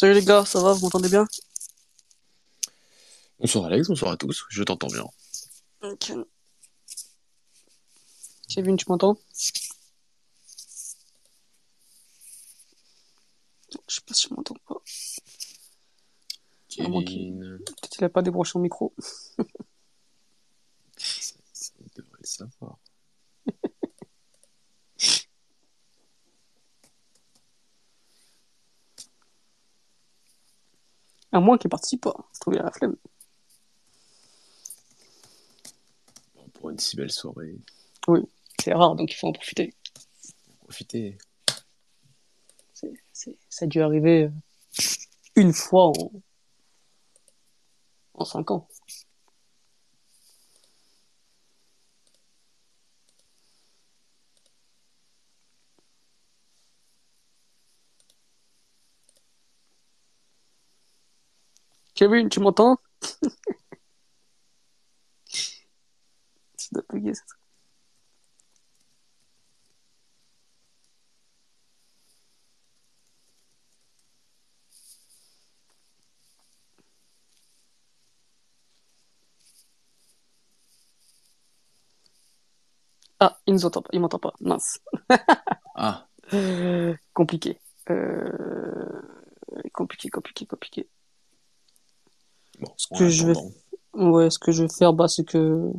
Salut les gars, ça va, vous m'entendez bien? Bonsoir Alex, bonsoir à tous, je t'entends bien. Ok. Kevin, tu m'entends? Je sais pas si je m'entends pas. Qu'il- Kevin, Peut-être qu'il a pas débranché son micro. ça, ça devrait le savoir. À moins qu'il participe pas. Je trouve qu'il a la flemme. Bon, pour une si belle soirée, C'est rare, donc il faut en profiter. profitez. C'est, c'est- ça a dû arriver euh, une fois en, en cinq ans. Kevin, tu m'entends? Ça. Ah, il nous entend pas, il m'entend pas. Mince. Ah, Compliqué. Euh... Compliqué, compliqué, compliqué. Bon, Ce que je vais- Ouais, ce que je vais faire, bah, c'est que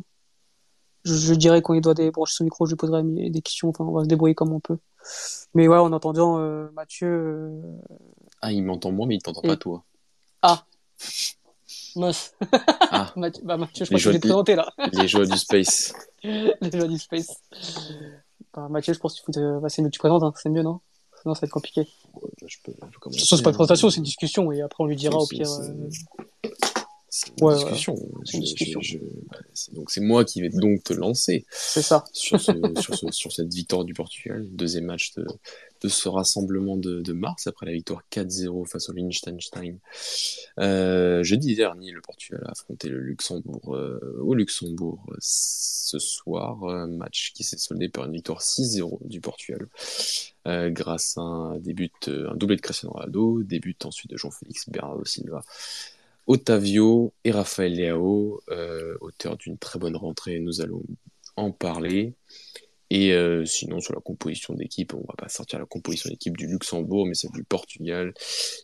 je, je dirais quand il doit débrancher son micro, je lui poserai des questions. Enfin, on va se débrouiller comme on peut. Mais ouais, en entendant euh, Mathieu. euh, Ah, il m'entend moi, mais il t'entend Et- pas toi. Ah Mince. Ah, Mathieu, bah, Mathieu, je Les crois que je vais te joies- présenter là. les joies du space. Les joies du space. Bah, Mathieu, je pense qu'il faut te. Bah, c'est mieux que tu présentes, hein. c'est mieux, non? Sinon, ça va être compliqué. Je peux, je peux De commencer, toute façon, c'est pas une hein. présentation, c'est une discussion. Et après, on lui dira au C'est- pire. c'est- euh, C'est une Ouais, discussion. C'est une Je- discussion. je- je- c'est- donc c'est moi qui vais donc te lancer C'est ça. sur, ce, sur, ce- sur cette victoire du Portugal, deuxième match de, de ce rassemblement de, de mars après la victoire 4-0 face au Liechtenstein. Euh, jeudi dernier, le Portugal a affronté le Luxembourg euh, au Luxembourg euh, ce soir, un match qui s'est soldé par une victoire 6-0 du Portugal euh, grâce à un début, un doublé de Cristiano Ronaldo, début ensuite de Jean-Félix Bernardo Silva. Otavio et Rafael Leao, euh, auteur d'une très bonne rentrée, nous allons en parler. Et euh, sinon, sur la composition d'équipe, on va pas sortir la composition d'équipe du Luxembourg, mais celle du Portugal.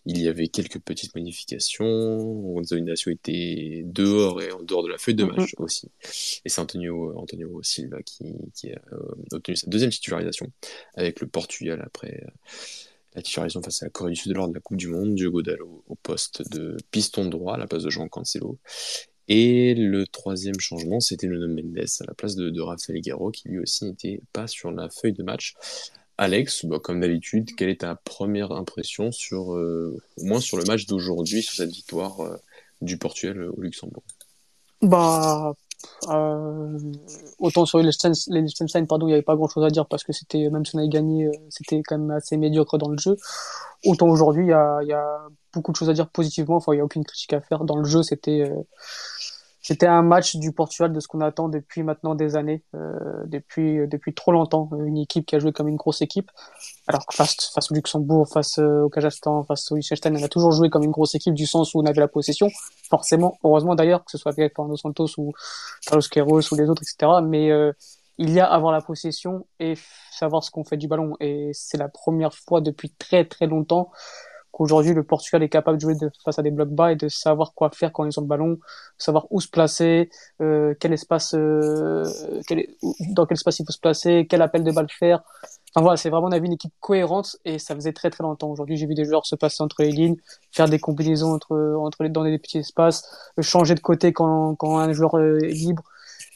Il y avait quelques petites modifications. Gonzalo Ignacio était dehors et en dehors de la feuille de Mhm. match aussi. Et c'est Antonio, Antonio Silva qui, qui a euh, obtenu sa deuxième titularisation avec le Portugal après la titularisation face à la Corée du Sud lors de la Coupe du Monde. Diogo Dalot au poste de piston droit à la place de Jean Cancelo. Et le troisième changement, c'était Nuno Mendes à la place de, de Rafael Guerrero, qui lui aussi n'était pas sur la feuille de match. Alex, bah, comme d'habitude, quelle est ta première impression sur, euh, au moins sur le match d'aujourd'hui, sur cette victoire euh, du Portugal au Luxembourg? Bah, euh, autant sur les Liechtenstein, pardon, il n'y avait pas grand chose à dire parce que c'était, même si on avait gagné, euh, c'était quand même assez médiocre dans le jeu. Autant aujourd'hui, il y a, y a beaucoup de choses à dire positivement. Enfin, il n'y a aucune critique à faire. Dans le jeu, c'était, euh, c'était un match du Portugal de ce qu'on attend depuis maintenant des années, euh, depuis, depuis trop longtemps. Une équipe qui a joué comme une grosse équipe. Alors que face, face au Luxembourg, face euh, au Kazakhstan, face au Liechtenstein, on a toujours joué comme une grosse équipe du sens où on avait la possession. Forcément, heureusement d'ailleurs, que ce soit avec Fernando Santos ou Carlos Queiroz ou les autres, etc. Mais euh, il y a avoir la possession et savoir ce qu'on fait du ballon. Et c'est la première fois depuis très très longtemps qu'aujourd'hui le Portugal est capable de jouer face à des blocs bas et de savoir quoi faire quand ils ont le ballon, savoir où se placer, euh, quel espace, euh, dans quel espace il faut se placer, quel appel de balle faire. Enfin voilà, c'est vraiment on a vu une équipe cohérente et ça faisait très très longtemps. Aujourd'hui, j'ai vu des joueurs se passer entre les lignes, faire des combinaisons entre entre les dans des petits espaces, euh, changer de côté quand quand un joueur euh, est libre.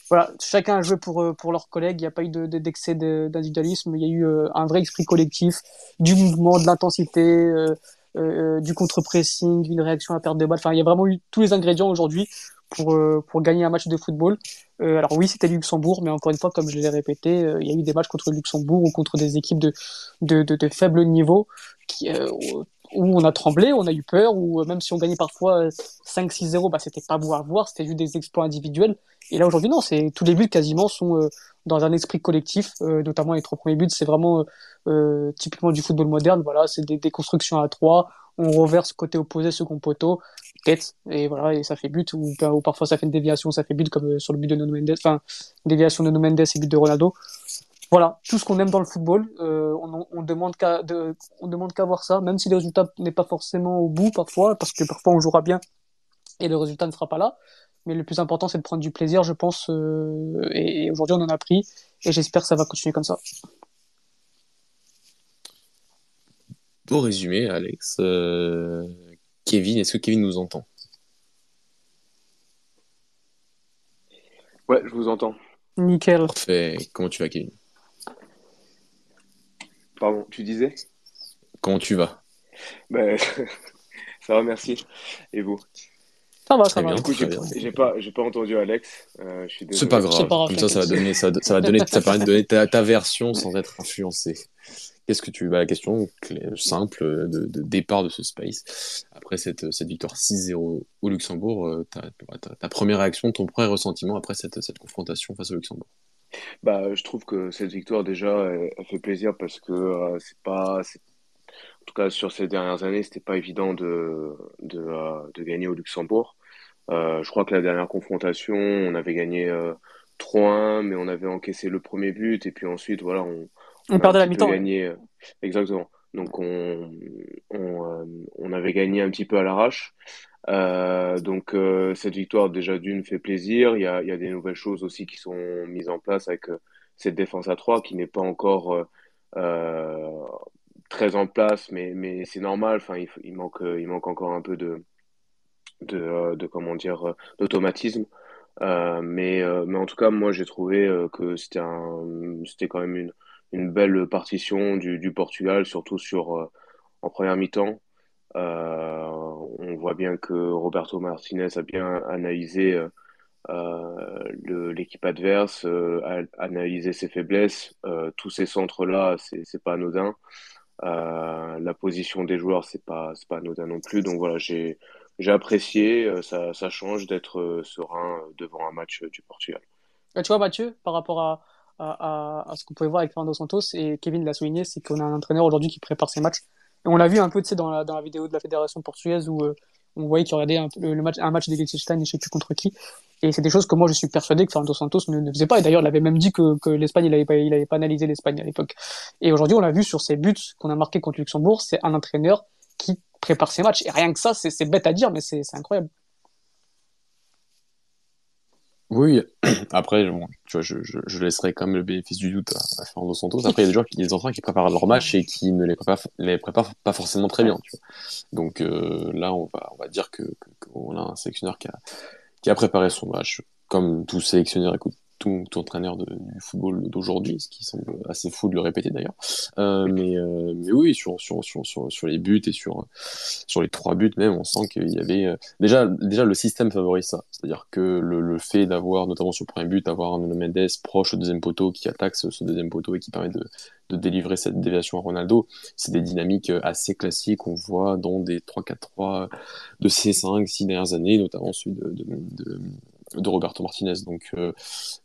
Voilà, chacun a joué pour euh, pour leurs collègues. Il n'y a pas eu de- de- d'excès de- d'individualisme. Il y a eu un vrai esprit collectif, du mouvement, de l'intensité, euh, euh, du contre-pressing, d'une réaction à perte de balle. Enfin, il y a vraiment eu tous les ingrédients aujourd'hui pour euh, pour gagner un match de football. Euh, alors oui, c'était Luxembourg, mais encore une fois, comme je l'ai répété, euh, il y a eu des matchs contre Luxembourg ou contre des équipes de de, de, de faible niveau qui euh, où on a tremblé, on a eu peur, ou euh, même si on gagnait parfois euh, 5-6-0, bah, c'était pas beau voir, c'était juste des exploits individuels. Et là, aujourd'hui, non, c'est, tous les buts quasiment sont euh, dans un esprit collectif, euh, notamment les trois premiers buts, c'est vraiment euh, euh, typiquement du football moderne, voilà, c'est des, constructions à trois, on reverse côté opposé, second poteau, tête, et voilà, et ça fait but, ou, ou parfois ça fait une déviation, ça fait but, comme sur le but de Nuno Mendes, enfin, déviation de Nuno Mendes et but de Ronaldo. Voilà, tout ce qu'on aime dans le football, euh, on, on, demande qu'à de, on demande qu'à voir ça, même si le résultat n'est pas forcément au bout parfois, parce que parfois on jouera bien et le résultat ne sera pas là. Mais le plus important, c'est de prendre du plaisir, je pense. Euh, et, aujourd'hui, on en a pris, et j'espère que ça va continuer comme ça. Pour résumer, Alex, euh, Kevin, est-ce que Kevin nous entend? Ouais, je vous entends. Nickel. Parfait. Comment tu vas, Kevin? Pardon, tu disais Comment tu vas? Ben, Ça va, merci. Et vous? Ça va, ça va. Du coup, j'ai pas, j'ai pas entendu Alex. Euh, C'est pas grave. Comme ça, ça va donner, ça, va donner, ça permet de donner ta, version sans être influencé. Qu'est-ce que tu, bah, la question simple de, départ de ce space après cette, cette victoire 6-0 au Luxembourg, euh, ta, ta, première réaction, ton premier ressentiment après cette, cette confrontation face au Luxembourg? Bah, je trouve que cette victoire déjà, elle, fait plaisir parce que euh, c'est pas, en tout cas sur ces dernières années, c'était pas évident de de, euh, de gagner au Luxembourg. Euh, je crois que la dernière confrontation, on avait gagné 3-1, mais on avait encaissé le premier but et puis ensuite, voilà, on, on, perdait la mi-temps. Gagné, exactement. Donc on, on, on avait gagné un petit peu à l'arrache. Euh, donc euh, cette victoire déjà d'une fait plaisir. Il y a, il y a des nouvelles choses aussi qui sont mises en place avec euh, cette défense à 3 qui n'est pas encore euh, très en place, mais, mais c'est normal. Enfin, il, manque, il manque encore un peu de, de, de comment dire d'automatisme. mais, mais en tout cas, moi j'ai trouvé que c'était c'était quand même une, une belle partition du, du Portugal, surtout sur en première mi-temps. Euh, on voit bien que Roberto Martinez a bien analysé euh, euh, l'équipe adverse, analysé ses faiblesses. tous ces centres-là, c'est pas anodin. la position des joueurs, c'est pas pas anodin non plus. Donc voilà, j'ai apprécié. Ça, ça change d'être serein devant un match du Portugal. Tu vois, Mathieu, par rapport à, à, à ce qu'on pouvait voir avec Fernando Santos et Kevin l'a souligné, c'est qu'on a un entraîneur aujourd'hui qui prépare ses matchs on l'a vu un peu dans la, dans la vidéo de la fédération portugaise où euh, on voyait qu'il regardait un, le, match, un match des Liechtenstein et je sais plus contre qui. Et c'est des choses que moi je suis persuadé que Fernando Santos ne, faisait pas. Et d'ailleurs, il avait même dit que, que l'Espagne, il avait pas, pas analysé l'Espagne à l'époque. Et aujourd'hui, on l'a vu sur ses buts qu'on a marqués contre Luxembourg, c'est un entraîneur qui prépare ses matchs. Et rien que ça, c'est bête à dire, mais c'est incroyable. Oui, après, tu vois, je, laisserai quand même le bénéfice du doute à, Fernando Santos. Après, il y a des joueurs qui, des entraîneurs qui préparent leur match et qui ne les préparent, les préparent pas forcément très bien. Donc euh, là, on va, on va dire que qu'on a un sélectionneur qui a, qui a préparé son match, comme tout sélectionneur écoute, tout, entraîneur du football d'aujourd'hui, ce qui semble assez fou de le répéter d'ailleurs. Euh, mais, euh, mais oui, sur, sur, sur, sur, les buts et sur, sur les trois buts même, on sent qu'il y avait euh, déjà, déjà le système favorise ça, c'est-à-dire que le, fait d'avoir notamment sur le premier but, avoir un Mendes proche au deuxième poteau qui attaque ce, deuxième poteau et qui permet de, de délivrer cette déviation à Ronaldo, c'est des dynamiques assez classiques qu'on voit dans des 3-4-3 de ces 5, 6 dernières années, notamment celui de de Roberto Martinez. Donc, euh,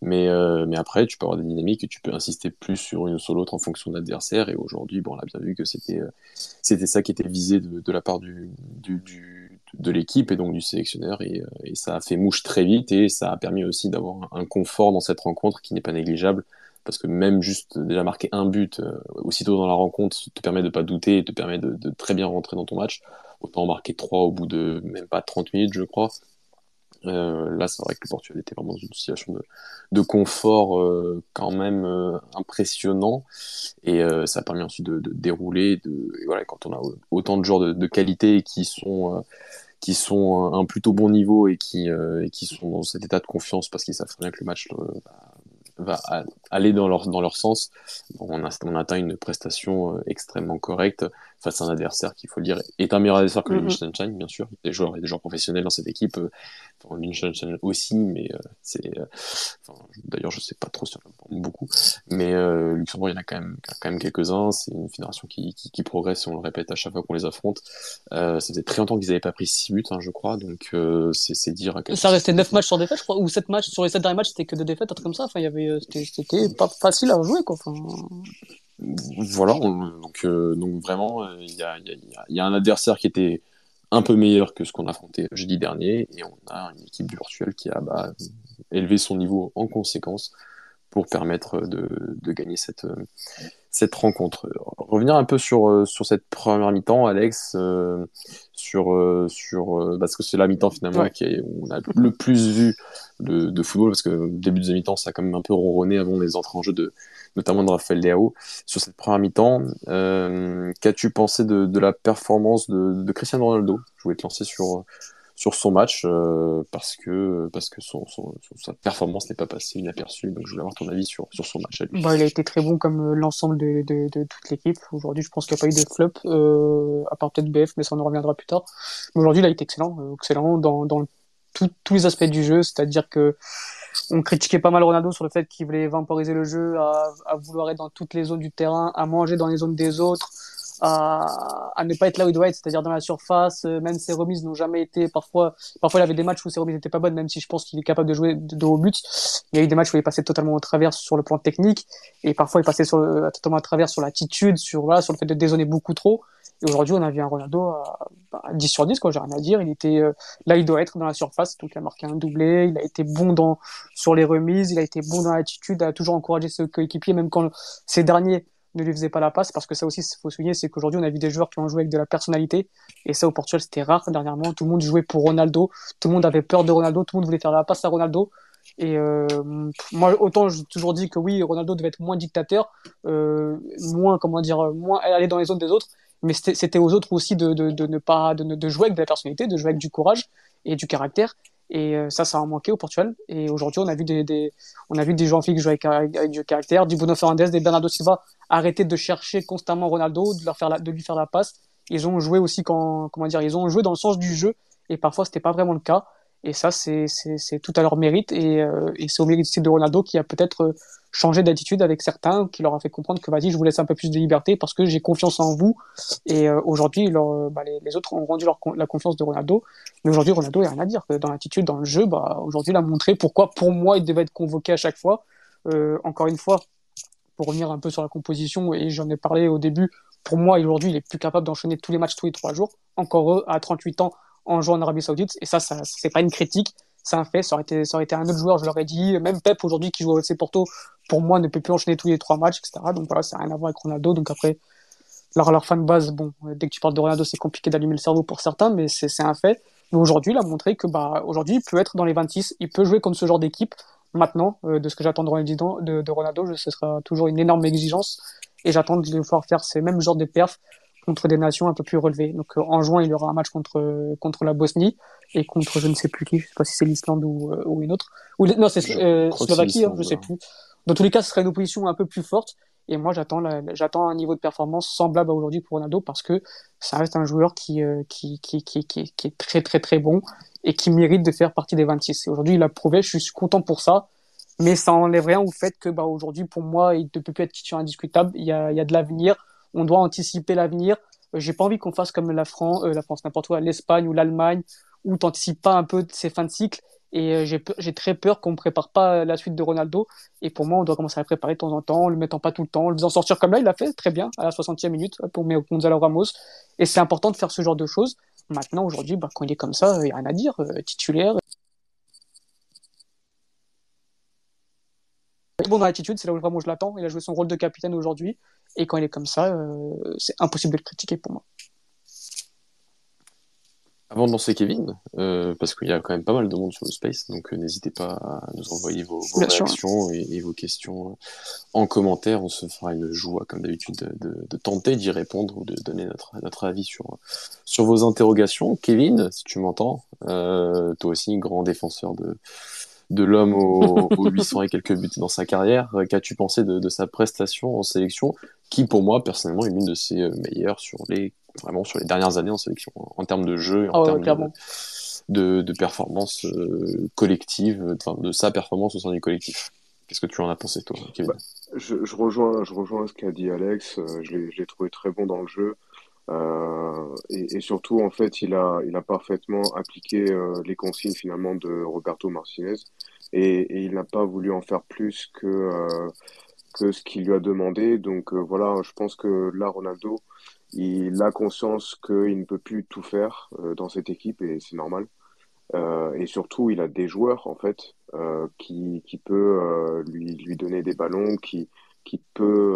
mais, euh, mais après, tu peux avoir des dynamiques et tu peux insister plus sur une ou sur l'autre en fonction de l'adversaire. Et aujourd'hui, bon, on a bien vu que c'était euh, c'était ça qui était visé de, la part du, de l'équipe et donc du sélectionneur. Et, et, ça a fait mouche très vite et ça a permis aussi d'avoir un, confort dans cette rencontre qui n'est pas négligeable. Parce que même juste déjà marquer un but aussitôt dans la rencontre te permet de pas douter et te permet de, de très bien rentrer dans ton match. Autant marquer trois au bout de même pas 30 minutes, je crois. Euh, là, c'est vrai que le Portugal était vraiment dans une situation de, confort euh, quand même euh, impressionnant et ça a permis ensuite de, dérouler. Et voilà, quand on a autant de joueurs de, qualité qui sont qui sont un, plutôt bon niveau et qui, qui sont dans cet état de confiance parce qu'ils savent bien que le match va aller dans leur, dans leur sens. On, a, on atteint une prestation extrêmement correcte face à un adversaire qui, il faut le dire, est un meilleur adversaire que le mm-hmm. Liechtenstein, bien sûr. Des joueurs, et des joueurs professionnels dans cette équipe. Euh, enfin, Liechtenstein aussi, mais euh, c'est. Euh, enfin, D'ailleurs, je sais pas trop si on en beaucoup. Mais Luxembourg, il y en a quand même, quand même quelques-uns. C'est une fédération qui, qui, qui, progresse, et on le répète à chaque fois qu'on les affronte. Ça faisait très longtemps qu'ils n'avaient pas pris 6 buts, hein, je crois. Donc, c'est dire à quel Ça restait 9 matchs sur défaite, je crois. Ou 7 matchs. Sur les 7 derniers matchs, c'était que de défaites, un truc comme ça. Enfin, il y avait, c'était pas facile à jouer, quoi. Enfin... voilà, donc, donc vraiment, il y a, y, y a, un adversaire qui était un peu meilleur que ce qu'on a affronté jeudi dernier, et on a une équipe virtuelle qui a bah, élevé son niveau en conséquence pour permettre de, de gagner cette, cette rencontre. Revenir un peu sur, euh, sur cette première mi-temps, Alex, euh, sur, euh, sur, parce que c'est la mi-temps finalement qui est, où on a le plus vu de, de football, parce que début de mi-temps, ça a quand même un peu ronronné avant les entrées en jeu de, notamment de Raphaël Leao. Sur cette première mi-temps, qu'as-tu pensé de, la performance de, Cristiano Ronaldo? Je voulais te lancer sur, sur son match euh, parce que parce que sa performance n'est pas passée inaperçue. Donc je voulais avoir ton avis sur, sur son match. Bah, il a été très bon comme euh, l'ensemble de, de, toute l'équipe. Aujourd'hui, je pense qu'il n'y a pas eu de flop, euh, à part peut-être BF, mais ça on en reviendra plus tard. Mais aujourd'hui, il a été excellent, euh, excellent dans, dans tous les aspects du jeu, c'est-à-dire que on critiquait pas mal Ronaldo sur le fait qu'il voulait vaporiser le jeu, à, à vouloir être dans toutes les zones du terrain, à manger dans les zones des autres, à, à, ne pas être là où il doit être, c'est-à-dire dans la surface. Euh, même ses remises n'ont jamais été. Parfois, parfois il avait des matchs où ses remises n'étaient pas bonnes, même si je pense qu'il est capable de jouer de, haut but. Il y a eu des matchs où il est passé totalement au travers sur le plan technique, et parfois il passait sur le, totalement à travers sur l'attitude, sur voilà, sur le fait de dézoner beaucoup trop. Et aujourd'hui, on a vu un Ronaldo à, 10 sur 10, quoi, j'ai rien à dire. Il était euh, là, il doit être dans la surface, donc il a marqué un doublé. Il a été bon dans sur les remises, il a été bon dans l'attitude, a toujours encouragé ses coéquipiers, même quand ces derniers ne lui faisait pas la passe parce que ça aussi il faut souligner c'est qu'aujourd'hui on a vu des joueurs qui ont joué avec de la personnalité. Et ça au Portugal c'était rare dernièrement. Tout le monde jouait pour Ronaldo. Tout le monde avait peur de Ronaldo. Tout le monde voulait faire la passe à Ronaldo. Et euh, moi autant j'ai toujours dit que oui Ronaldo devait être moins dictateur euh, moins comment dire moins aller dans les zones des autres mais c'était aux autres aussi de, de, ne pas de, de jouer avec de la personnalité de jouer avec du courage et du caractère et euh, ça, ça a manqué au Portugal. Et aujourd'hui, on a vu des, on a vu des joueurs qui jouent avec, avec, du caractère, du Bruno Fernandes, des Bernardo Silva arrêter de chercher constamment Ronaldo, de, leur faire de lui faire la passe. Ils ont joué aussi quand, comment dire, ils ont joué dans le sens du jeu. Et parfois, c'était pas vraiment le cas. Et ça, c'est tout à leur mérite. Et, euh, et c'est au mérite de Ronaldo qui a peut-être euh, changé d'attitude avec certains, qui leur a fait comprendre que vas-y, je vous laisse un peu plus de liberté parce que j'ai confiance en vous. Et euh, aujourd'hui, bah, les, autres ont rendu la confiance de Ronaldo. Mais aujourd'hui, Ronaldo, il n'y a rien à dire. Dans l'attitude, dans le jeu, bah, aujourd'hui, il a montré pourquoi, pour moi, il devait être convoqué à chaque fois. Euh, encore une fois, pour revenir un peu sur la composition, et j'en ai parlé au début, pour moi, aujourd'hui, il est plus capable d'enchaîner tous les matchs tous les trois jours. Encore eux, à 38 ans, en jouant en Arabie Saoudite. Et ça, ça c'est pas une critique, c'est un fait. Ça aurait été, ça un autre joueur, je l'aurais dit. Même Pep aujourd'hui qui joue au FC Porto, pour moi, ne peut plus enchaîner tous les trois matchs, etc. Donc voilà, ça n'a rien à voir avec Ronaldo. Donc après, leur, leur fan base, bon, dès que tu parles de Ronaldo, c'est compliqué d'allumer le cerveau pour certains, mais c'est un fait. Mais aujourd'hui, il a montré que bah aujourd'hui, il peut être dans les 26, il peut jouer contre ce genre d'équipe. Maintenant, euh, de ce que j'attends de Ronaldo, de, de Ronaldo, ce sera toujours une énorme exigence et j'attends de pouvoir faire ces mêmes genres de perfs contre des nations un peu plus relevées. Donc euh, en juin, il y aura un match contre contre la Bosnie et contre je ne sais plus qui, je sais pas si c'est l'Islande ou, euh, ou une autre. Ou non, c'est euh, Slovaquie, hein, je sais plus. Dans tous les cas, ce serait une opposition un peu plus forte. Et moi, j'attends j'attends un niveau de performance semblable à aujourd'hui pour Ronaldo parce que ça reste un joueur qui, qui, qui, qui, qui, qui est très très très bon et qui mérite de faire partie des 26. Et aujourd'hui, il a prouvé, je suis content pour ça. Mais ça enlève rien au fait que bah, aujourd'hui, pour moi, il ne peut plus être titulaire indiscutable. Il y a, il y a de l'avenir on doit anticiper l'avenir. Euh, j'ai pas envie qu'on fasse comme la France, euh, la France n'importe où, l'Espagne ou l'Allemagne, où t'anticipes pas un peu ces fins de cycle. Et euh, j'ai très peur qu'on ne prépare pas la suite de Ronaldo. Et pour moi, on doit commencer à le préparer de temps en temps, en le mettant pas tout le temps, en le faisant sortir comme là, il l'a fait très bien à la 60e minute pour Gonzalo Ramos. Et c'est important de faire ce genre de choses. Maintenant, aujourd'hui, bah, quand il est comme ça, il n'y a rien à dire. titulaire, bon dans l'attitude, c'est là où vraiment je l'attends. Il a joué son rôle de capitaine aujourd'hui. Et quand il est comme ça, euh, c'est impossible de le critiquer pour moi. Avant de lancer Kevin, euh, parce qu'il y a quand même pas mal de monde sur le space, donc euh, n'hésitez pas à nous envoyer vos, réactions et, vos questions en commentaire. On se fera une joie, comme d'habitude, de, tenter d'y répondre ou de donner notre, notre avis sur, sur vos interrogations. Kevin, si tu m'entends, toi aussi, grand défenseur de, de l'homme aux, 800 et quelques buts dans sa carrière. Qu'as-tu pensé de, sa prestation en sélection, qui pour moi personnellement est l'une de ses euh, meilleures sur les vraiment sur les dernières années en sélection, en termes de jeu, et en ah termes de, de, performance euh, collective, de sa performance au sein du collectif. Qu'est-ce que tu en as pensé toi, Kevin? Bah, je, rejoins, je rejoins ce qu'a dit Alex. je l'ai trouvé très bon dans le jeu. Euh, et, surtout, en fait, il a, il a parfaitement appliqué euh, les consignes finalement de Roberto Martinez et, il n'a pas voulu en faire plus que, euh, que ce qu'il lui a demandé. Donc voilà, je pense que là, Ronaldo, il a conscience qu'il ne peut plus tout faire dans cette équipe et c'est normal. et surtout, il a des joueurs en fait qui, qui peut lui, lui donner des ballons, qui, qui peut,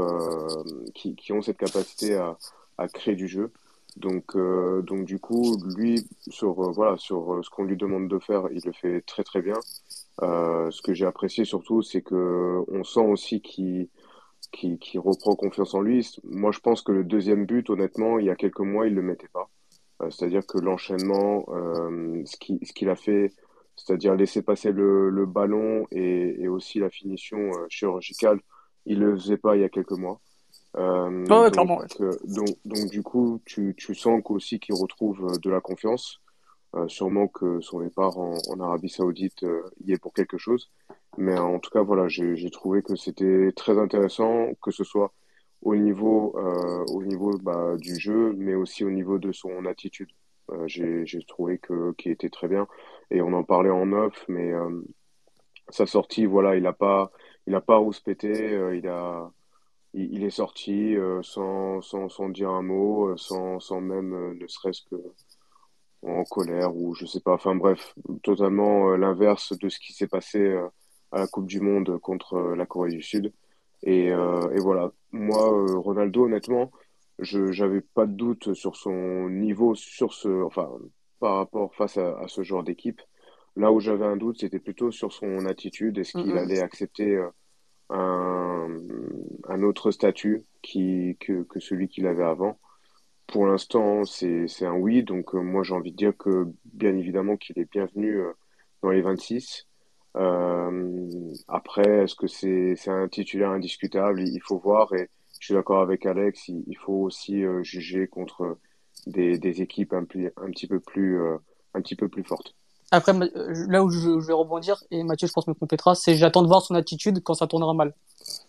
qui, qui ont cette capacité à, à créer du jeu. Donc, euh, donc du coup, lui, sur, euh, voilà, sur euh, ce qu'on lui demande de faire, il le fait très très bien. ce que j'ai apprécié surtout, c'est que on sent aussi qu'il qui reprend confiance en lui. Moi, je pense que le deuxième but, honnêtement, il y a quelques mois, il le mettait pas. c'est-à-dire que l'enchaînement, ce qu'il ce qu'il a fait, c'est-à-dire laisser passer le, le ballon et, et, aussi la finition chirurgicale, il le faisait pas il y a quelques mois. Euh, donc, euh, donc, donc, du coup, tu, tu sens aussi qu'il retrouve euh, de la confiance. Euh, sûrement que son départ en, en Arabie Saoudite y est pour quelque chose. Mais en tout cas, voilà, j'ai trouvé que c'était très intéressant, que ce soit au niveau, au niveau bah, du jeu, mais aussi au niveau de son attitude. J'ai trouvé que qu'il était très bien. Et on en parlait en off, mais sa sortie, voilà, il a pas, il a pas rouspété, il a il, est sorti euh, sans, sans, sans, dire un mot, euh, sans, sans même euh, ne serait-ce que en colère ou je sais pas. Enfin bref, totalement l'inverse de ce qui s'est passé à la Coupe du Monde contre la Corée du Sud. Et, et voilà, moi, Ronaldo, honnêtement, je j'avais pas de doute sur son niveau, sur ce, enfin, par rapport face à, à ce genre d'équipe. Là où j'avais un doute, c'était plutôt sur son attitude. Est-ce qu'il allait accepter un, autre statut que, celui qu'il avait avant. Pour l'instant, c'est un oui. Donc, euh, moi, j'ai envie de dire que, bien évidemment, qu'il est bienvenu euh, dans les 26. Euh, après, est-ce que c'est un titulaire indiscutable? Il faut voir. Et je suis d'accord avec Alex, il, faut aussi juger contre des, équipes un petit peu plus fortes. Après, là où je, vais rebondir, et Mathieu, je pense, me complétera, c'est j'attends de voir son attitude quand ça tournera mal.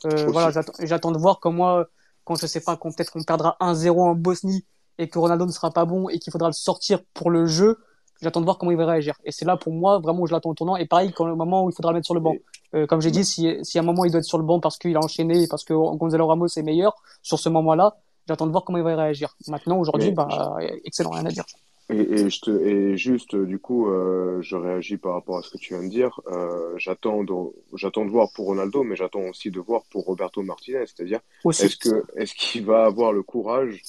Euh, voilà, j'attends de voir comment, quand je sais pas, peut-être qu'on perdra 1-0 en Bosnie et que Ronaldo ne sera pas bon et qu'il faudra le sortir pour le jeu, j'attends de voir comment il va réagir. Et c'est là pour moi vraiment où je l'attends au tournant. Et pareil, quand le moment où il faudra le mettre sur le banc. Euh, comme j'ai dit, si, si à un moment il doit être sur le banc parce qu'il a enchaîné et parce que Gonzalo Ramos est meilleur, sur ce moment-là, j'attends de voir comment il va réagir. Maintenant, aujourd'hui, bah, excellent, rien à dire. Et, et, je te, et juste, du coup, euh, je réagis par rapport à ce que tu viens de dire. Euh, j'attends, de, j'attends de voir pour Ronaldo, mais j'attends aussi de voir pour Roberto Martinez. C'est-à-dire, est-ce que, est-ce qu'il va avoir le courage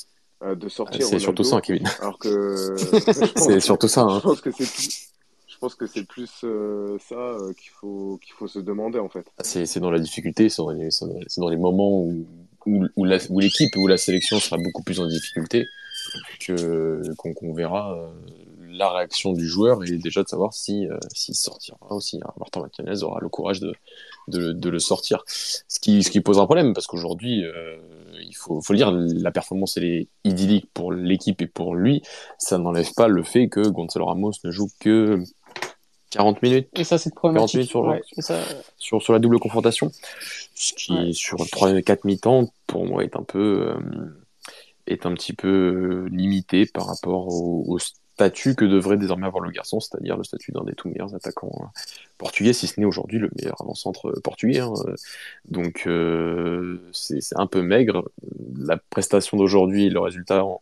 euh, de sortir C'est surtout ça, Kevin. Alors que c'est surtout ça. Hein. Je pense que c'est plus, je pense que c'est plus euh, ça euh, qu'il faut qu'il faut se demander en fait. C'est, c'est dans la difficulté, c'est dans les, c'est dans les moments où où, où, la, où l'équipe ou la sélection sera beaucoup plus en difficulté que qu'on verra euh, la réaction du joueur et déjà de savoir si euh, s'il sortira aussi. Hein. Martin Martinez aura le courage de, de, de, le sortir. Ce qui, ce qui pose un problème parce qu'aujourd'hui, euh, il faut, faut le dire, la performance elle est idyllique pour l'équipe et pour lui. Ça n'enlève pas le fait que Gonzalo Ramos ne joue que 40 minutes. Et ça, c'est 40 minutes sur, sur, sur, la double confrontation. Ce qui, sur 3-4 mi-temps, pour moi, est un peu, euh, est un petit peu euh, limité par rapport au, statut que devrait désormais avoir le garçon, c'est-à-dire le statut d'un des tout meilleurs attaquants hein, portugais, si ce n'est aujourd'hui le meilleur avant-centre portugais. Hein. Donc euh, c'est un peu maigre. La prestation d'aujourd'hui, le résultat en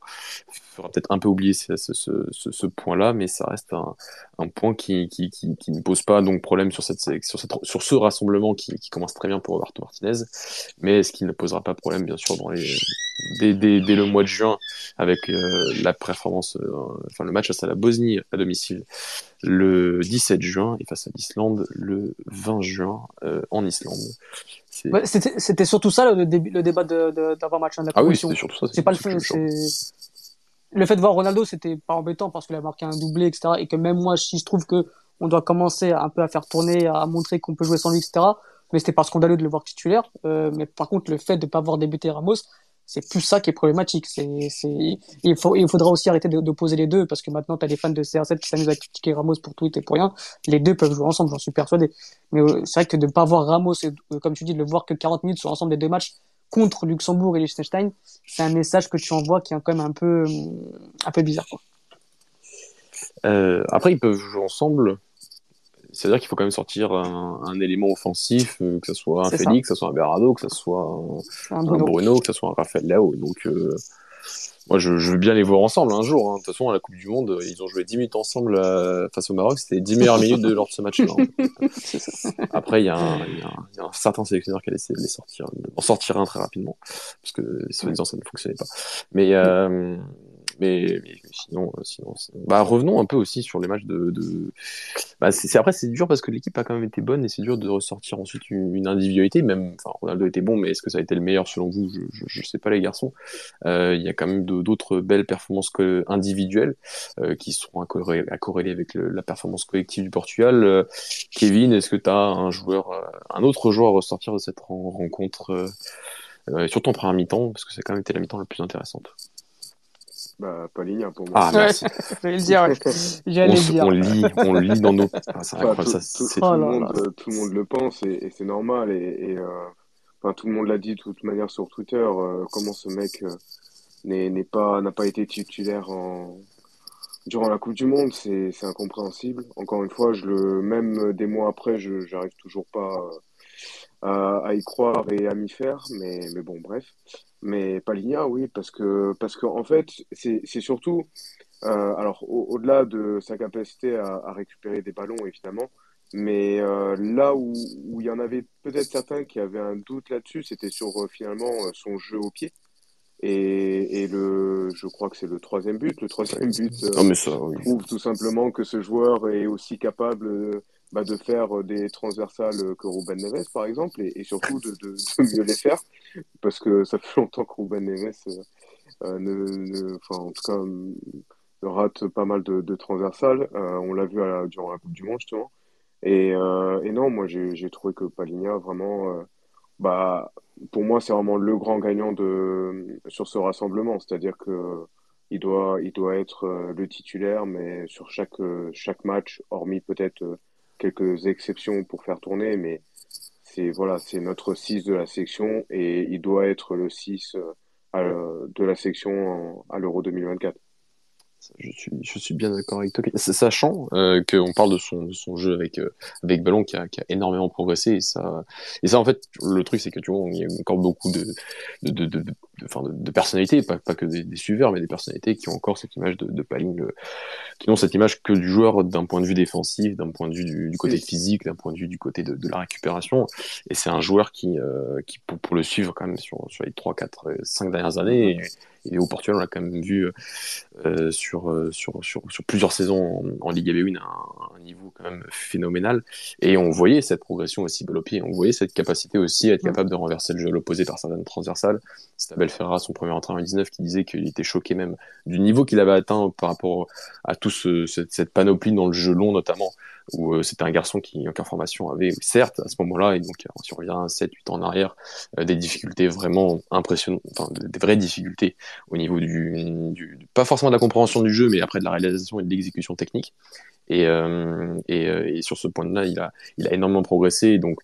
fera peut-être un peu oublier ce, ce, point-là, mais ça reste un, un point qui, qui, qui, ne pose pas donc problème sur, cette, sur, cette, sur ce rassemblement qui, commence très bien pour Roberto Martinez, mais ce qui ne posera pas problème bien sûr dès, dès, dès le mois de juin avec euh, la performance, euh, enfin le match face à la Bosnie à domicile le 17 juin et face à l'Islande le 20 juin euh, en Islande. C'était surtout ça le, le débat d'avant-match de, de, de, Ah oui, c'était surtout ça. C'est pas le fait, le fait de voir Ronaldo, c'était pas embêtant parce qu'il a marqué un doublé, etc. Et que même moi, si je trouve que on doit commencer un peu à faire tourner, à montrer qu'on peut jouer sans lui, etc. Mais c'était pas scandaleux de le voir titulaire. Euh, mais par contre, le fait de pas avoir débuté Ramos, c'est plus ça qui est problématique. C'est, il faut, il faudra aussi arrêter d'opposer les deux parce que maintenant t'as des fans de CR7 qui s'amusent à critiquer Ramos pour tout et pour rien. Les deux peuvent jouer ensemble, j'en suis persuadé. Mais euh, c'est vrai que de ne pas voir Ramos, euh, comme tu dis, de le voir que 40 minutes sur l'ensemble des deux matchs contre Luxembourg et Liechtenstein, c'est un message que tu envoies qui est quand même un peu, un peu bizarre. Euh, après, ils peuvent jouer ensemble C'est-à-dire qu'il faut quand même sortir un, élément offensif, que ce soit un Félix, que ce soit un Berardo, que ce soit un, Bruno. que ce soit un Raphaël Lao. Donc, moi, je, veux bien les voir ensemble un jour. Hein. De toute façon, à la Coupe du Monde, ils ont joué 10 minutes ensemble euh, face au Maroc. C'était les 10 meilleures minutes de, lors de ce match-là. Hein. Après, il y, a un certain sélectionneur qui a essayé de les sortir, en sortir un très rapidement, parce que soi-disant ça ne fonctionnait pas. Mais euh, mais, sinon, euh, sinon bah, revenons un peu aussi sur les matchs de. Bah, après, c'est dur parce que l'équipe a quand même été bonne et c'est dur de ressortir ensuite une, individualité. Même, Ronaldo était bon, mais est-ce que ça a été le meilleur selon vous? Je, ne sais pas, les garçons. Euh, il y a quand même d'autres belles performances individuelles euh, qui seront à, corréler, avec la performance collective du Portugal. Kevin, est-ce que tu as un joueur, un autre joueur à ressortir de cette rencontre, surtout en première mi-temps, parce que c'est quand même été la mi-temps la plus intéressante bah, Pauline, pour moi. Ah, merci. je vais le dire, J'allais on, dire. On lit, on lit dans nos. Ah, tout, ça, tout, tout, oh le monde, tout, le monde, le pense et, et c'est normal. Et, et euh, enfin, tout le monde l'a dit de toute manière sur Twitter. Euh, comment ce mec euh, n'est pas n'a pas été titulaire en durant la Coupe du Monde, c'est incompréhensible. Encore une fois, je le même des mois après, je j'arrive toujours pas à, à, y croire et à m'y faire. Mais mais bon, bref. Mais Paligna, oui, parce que, parce que en fait, c'est surtout, euh, alors au-delà de sa capacité à, à, récupérer des ballons, évidemment, mais euh, là où, où il y en avait peut-être certains qui avaient un doute là-dessus, c'était sur euh, finalement euh, son jeu au pied. Et, et le, je crois que c'est le troisième but. Le troisième but euh, ça, oui. prouve tout simplement que ce joueur est aussi capable bah, de faire euh, des transversales que Ruben Neves, par exemple, et, et surtout de, de, de, mieux les faire, parce que ça fait longtemps que Ruben Neves euh, euh ne, ne, enfin, en tout cas, rate pas mal de, de transversales. Euh, on l'a vu à la, durant la Coupe du Monde, justement. Et, euh, et non, moi, j'ai trouvé que Paligna, vraiment, bah, pour moi, c'est vraiment le grand gagnant de, sur ce rassemblement. C'est-à-dire que il doit, il doit être le titulaire, mais sur chaque, chaque match, hormis peut-être quelques exceptions pour faire tourner, mais c'est voilà, c'est notre 6 de la section et il doit être le 6 euh, de la section à l'Euro 2024. Je suis, je suis bien d'accord avec toi. Sachant euh, qu'on parle de son, de son jeu avec, euh, avec ballon qui a, qui a énormément progressé. Et ça, et ça, en fait, le truc, c'est que tu vois, il y a encore beaucoup de, personnalités, pas, pas que des, des, suiveurs, mais des personnalités qui ont encore cette image de, de Paling, le, qui ont cette image que du joueur d'un point de vue défensif, d'un point de vue du, du côté physique, d'un point de vue du côté de, de la récupération. Et c'est un joueur qui, euh, qui pour, pour, le suivre quand même sur, sur les 3, 4, 5 dernières années, et, et au Portugal, on l'a quand même vu euh, sur, euh, sur, sur, sur, plusieurs saisons en, en Ligue AB1 à un, un, niveau quand même phénoménal. Et on voyait cette progression aussi au pied. On voyait cette capacité aussi à être capable de renverser le jeu à l'opposé par certaines transversales. C'était Abel Ferrara, son premier entraîneur en 19, qui disait qu'il était choqué même du niveau qu'il avait atteint par rapport à tout ce, cette, cette panoplie dans le jeu long notamment où euh, c'était un garçon qui, en formation, avait, certes, à ce moment-là, et donc si on revient 7-8 ans en arrière, euh, des difficultés vraiment impressionnantes, enfin, des vraies difficultés au niveau du, pas forcément de la compréhension du jeu, mais après de la réalisation et de l'exécution technique. Et, euh, et, euh, sur ce point-là, il a, il a énormément progressé. Donc,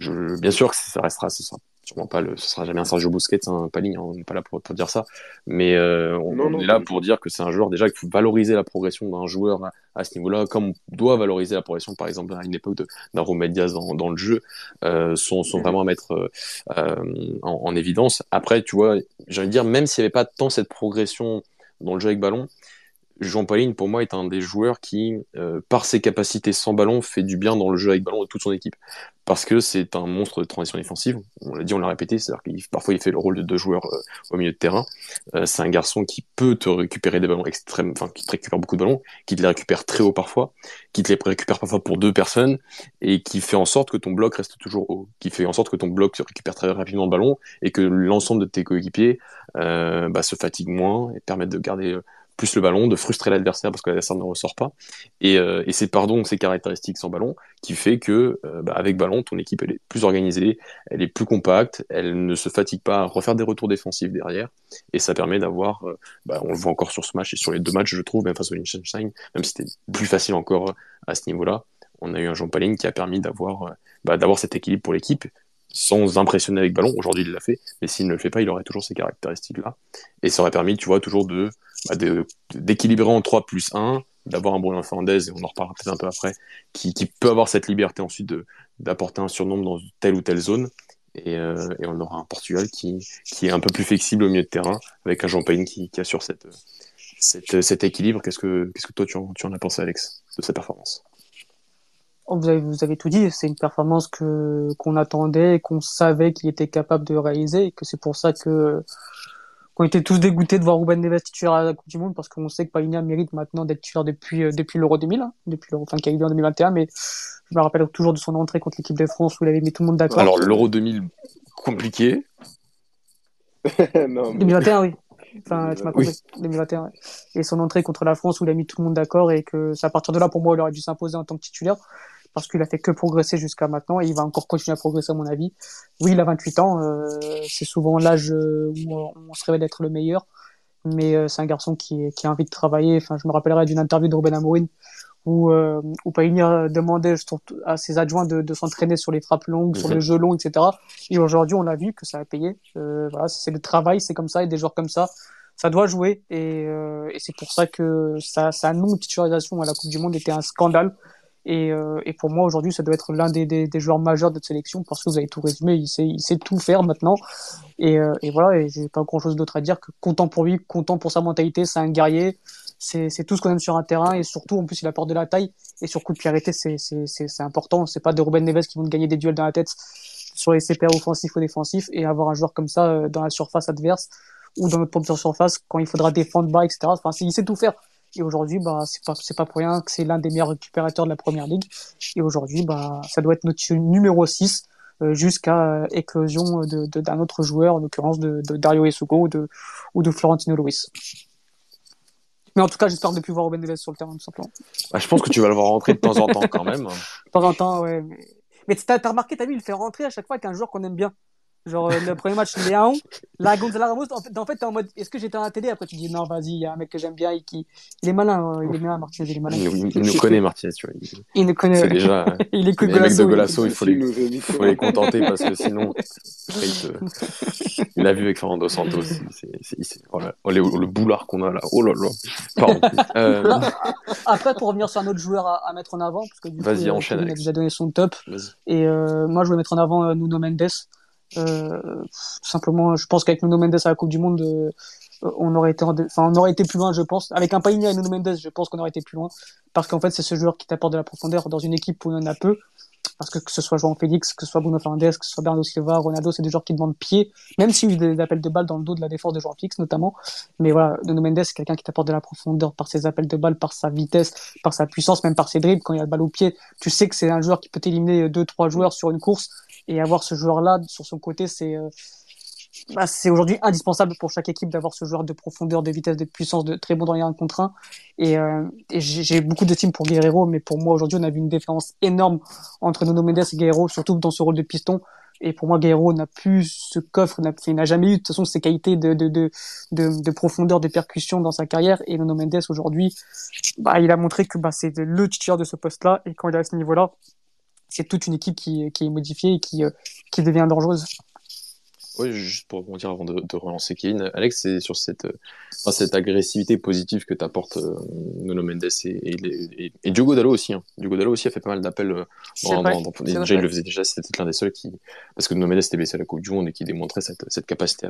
bien sûr que ça restera, ce sera sûrement pas le, ce sera jamais un Sergio Busquets, hein, pas ligne, on n'est pas là pour, pour, dire ça, mais euh, on, non, non, est là pour dire que c'est un joueur déjà qu'il faut valoriser la progression d'un joueur à, à ce niveau-là, comme on doit valoriser la progression, par exemple à une époque d'un Romain Diaz dans, dans, le jeu, euh, sont, sont vraiment à mettre euh, euh, en, en, évidence. Après, tu vois, j'ai envie de dire, même s'il n'y avait pas tant cette progression dans le jeu avec ballon, Jean Pauline, pour moi, est un des joueurs qui, euh, par ses capacités sans ballon, fait du bien dans le jeu avec ballon de toute son équipe. Parce que c'est un monstre de transition défensive. On l'a dit, on l'a répété, c'est-à-dire qu'il parfois il fait le rôle de deux joueurs euh, au milieu de terrain. Euh, c'est un garçon qui peut te récupérer des ballons extrêmes, enfin qui te récupère beaucoup de ballons, qui te les récupère très haut parfois, qui te les récupère parfois pour deux personnes et qui fait en sorte que ton bloc reste toujours haut, qui fait en sorte que ton bloc se récupère très rapidement le ballon et que l'ensemble de tes coéquipiers euh, bah, se fatiguent moins et permettent de garder plus le ballon, de frustrer l'adversaire parce que l'adversaire ne ressort pas. Et, euh, et c'est pardon ces caractéristiques sans ballon qui fait que euh, bah, avec ballon, ton équipe elle est plus organisée, elle est plus compacte, elle ne se fatigue pas à refaire des retours défensifs derrière, et ça permet d'avoir, euh, bah, on le voit encore sur ce match et sur les deux matchs, je trouve, même face au Liechtenstein, même si c'était plus facile encore à ce niveau-là, on a eu un Jean Paline qui a permis d'avoir bah, d'avoir cet équilibre pour l'équipe sans impressionner avec ballon. Aujourd'hui, il l'a fait, mais s'il ne le fait pas, il aurait toujours ces caractéristiques-là. Et ça aurait permis, tu vois, toujours de bah, d'équilibrer en 3 plus 1, d'avoir un Bruno Fernandez, et on en reparlera peut-être un peu après, qui, qui, peut avoir cette liberté ensuite d'apporter un surnombre dans telle ou telle zone. Et, euh, et, on aura un Portugal qui, qui est un peu plus flexible au milieu de terrain, avec un Jean Payne qui, qui assure cette, cette, cet équilibre. Qu'est-ce que, qu'est-ce que toi tu en, tu en as pensé, Alex, de cette performance? Vous avez, vous avez tout dit, c'est une performance que qu'on attendait, qu'on savait qu'il était capable de réaliser, et que c'est pour ça que qu'on était tous dégoûtés de voir Ruben Neves titulaire à la Coupe du Monde, parce qu'on sait que Palinia mérite maintenant d'être titulaire depuis euh, depuis l'Euro 2000, hein, depuis l'Euro, enfin qui a eu en 2021, mais je me rappelle toujours de son entrée contre l'équipe de France où il avait mis tout le monde d'accord. Alors l'Euro 2000 compliqué. non, 2021 oui. Enfin, tu m'as compris. 2021. Et son entrée contre la France où il a mis tout le monde d'accord et que c'est à partir de là pour moi il aurait dû s'imposer en tant que titulaire parce qu'il a fait que progresser jusqu'à maintenant et il va encore continuer à progresser à mon avis. Oui, il a 28 ans, euh, c'est souvent l'âge où on se révèle être le meilleur, mais euh, c'est un garçon qui, qui a envie de travailler. Enfin, je me rappellerai d'une interview de Ruben Amorim où, euh, où demandait à ses adjoints de, de s'entraîner sur les frappes longues, sur les jeux longs, etc. Et aujourd'hui, on a vu que ça a payé. Euh, voilà, c'est le travail, c'est comme ça, et des joueurs comme ça, ça doit jouer. Et, euh, et c'est pour ça que sa, sa non-titularisation à la Coupe du Monde était un scandale. Et, euh, et pour moi, aujourd'hui, ça doit être l'un des, des, des, joueurs majeurs de cette sélection parce que vous avez tout résumé. Il sait, tout faire maintenant. Et, euh, et voilà, et j'ai pas grand chose d'autre à dire que content pour lui, content pour sa mentalité. C'est un guerrier. C'est, tout ce qu'on aime sur un terrain. Et surtout, en plus, il apporte de la taille. Et sur coup de pied c'est, important. C'est pas de Ruben Neves qui vont gagner des duels dans la tête sur les CPR offensifs ou défensifs. Et avoir un joueur comme ça euh, dans la surface adverse ou dans notre propre surface quand il faudra défendre bas, etc. Enfin, il sait tout faire. Et aujourd'hui, bah, c'est pas, c'est pas pour rien que c'est l'un des meilleurs récupérateurs de la première ligue. Et aujourd'hui, bah, ça doit être notre numéro 6 euh, jusqu'à euh, éclosion de, de, d'un autre joueur, en l'occurrence de, de Dario Esugo ou de, ou de Florentino Luis. Mais en tout cas, j'espère ne plus voir Ruben Neves sur le terrain, tout simplement. Bah, je pense que tu vas le voir rentrer de temps en temps quand même. de temps en temps, ouais. Mais, mais t'as, t'as remarqué, t'as vu, il fait rentrer à chaque fois avec un joueur qu'on aime bien. Genre, euh, le premier match, 1. La Gonzalo Ramos, en fait, en fait t'es en mode, est-ce que j'étais à la télé? Après, tu dis, non, vas-y, il y a un mec que j'aime bien et qui, il est malin, hein, il est malin, Martinez, il est malin. Il, il, nous connaît, Martinez, tu vois. Il, il nous connaît. C'est déjà, il écoute les mecs de Golasso, il faut les, il faut les contenter parce que sinon, il, il a vu avec Fernando Santos, c'est, voilà, oh, le, boulard qu'on a là. Oh là là. Pardon. Euh... Après, pour revenir sur un autre joueur à, à mettre en avant, parce que du Vas-y, coup, enchaîne. Il a déjà donné son top. Et euh, moi, je voulais mettre en avant euh, Nuno Mendes. Euh, simplement, je pense qu'avec Nuno Mendes à la Coupe du Monde, euh, on aurait été, enfin, on aurait été plus loin, je pense. Avec un Paigna et Nuno Mendes, je pense qu'on aurait été plus loin, parce qu'en fait, c'est ce joueur qui t'apporte de la profondeur dans une équipe où y en a peu. Parce que que ce soit João Félix, que ce soit Bruno Fernandes, que ce soit Bernardo Silva, Ronaldo, c'est des joueurs qui demandent pied, même s'il y a des appels de balles dans le dos de la défense de João Félix notamment. Mais voilà, Nuno Mendes, c'est quelqu'un qui t'apporte de la profondeur par ses appels de balles, par sa vitesse, par sa puissance, même par ses dribbles. Quand il y a le balle au pied, tu sais que c'est un joueur qui peut éliminer deux, trois joueurs sur une course et avoir ce joueur-là sur son côté, c'est euh, bah, c'est aujourd'hui indispensable pour chaque équipe d'avoir ce joueur de profondeur, de vitesse, de puissance, de très bon dans les 1 contre 1. Et, euh, et j'ai beaucoup d'estime pour Guerrero, mais pour moi aujourd'hui, on a vu une différence énorme entre Nuno Mendes et Guerrero, surtout dans ce rôle de piston. Et pour moi, Guerrero n'a plus ce coffre, il n'a jamais eu de toute façon ces qualités de, de, de, de, de profondeur, de percussion dans sa carrière. Et Nuno Mendes aujourd'hui, bah, il a montré que bah, c'est le titulaire de ce poste-là. Et quand il est à ce niveau-là, c'est toute une équipe qui, qui est modifiée et qui, euh, qui devient dangereuse. Oui, juste pour rebondir avant de, de relancer Kevin, Alex, c'est sur cette, euh, enfin, cette agressivité positive que t'apporte euh, Nuno Mendes et, et, et, et Diogo Dallo aussi. Hein. Diogo Dallo aussi a fait pas mal d'appels. Euh, dans, dans, dans, déjà, il le faisait déjà, c'était l'un des seuls qui, parce que Nuno Mendes était blessé à la Coupe du Monde et qui démontrait cette, cette capacité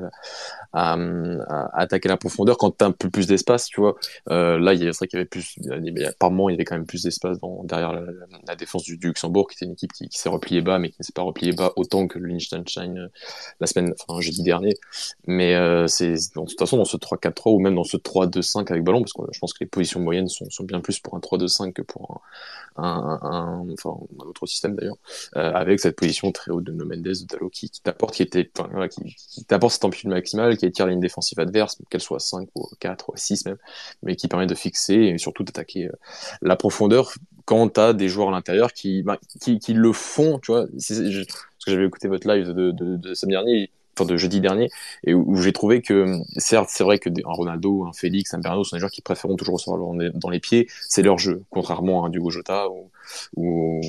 à, à, à, attaquer la profondeur quand t'as un peu plus d'espace, tu vois. Euh, là, il vrai qu'il y avait plus, par moment, il y avait quand même plus d'espace dans, derrière la, la, la, défense du, du, Luxembourg, qui était une équipe qui, qui s'est repliée bas, mais qui ne s'est pas repliée bas autant que le Liechtenstein la semaine, enfin jeudi dernier. Mais euh, c'est de toute façon dans ce 3-4-3 ou même dans ce 3-2-5 avec ballon, parce que je pense que les positions moyennes sont, sont bien plus pour un 3-2-5 que pour un, un, un, enfin un autre système d'ailleurs, euh, avec cette position très haute de No Mendes, de Dalo qui, qui t'apporte, qui enfin, voilà, qui, qui cette amplitude maximale, qui attire la ligne défensive adverse, qu'elle soit 5 ou 4 ou 6 même, mais qui permet de fixer et surtout d'attaquer euh, la profondeur quand t'as des joueurs à l'intérieur qui, bah, qui, qui le font, tu vois. Je, parce que j'avais écouté votre live de, de, de samedi dernier, de jeudi dernier, et où, j'ai trouvé que, certes, c'est vrai que un Ronaldo, un Félix, un Bernardo sont des joueurs qui préfèrent toujours recevoir dans les pieds, c'est leur jeu, contrairement à un Diogo Jota ou, ou,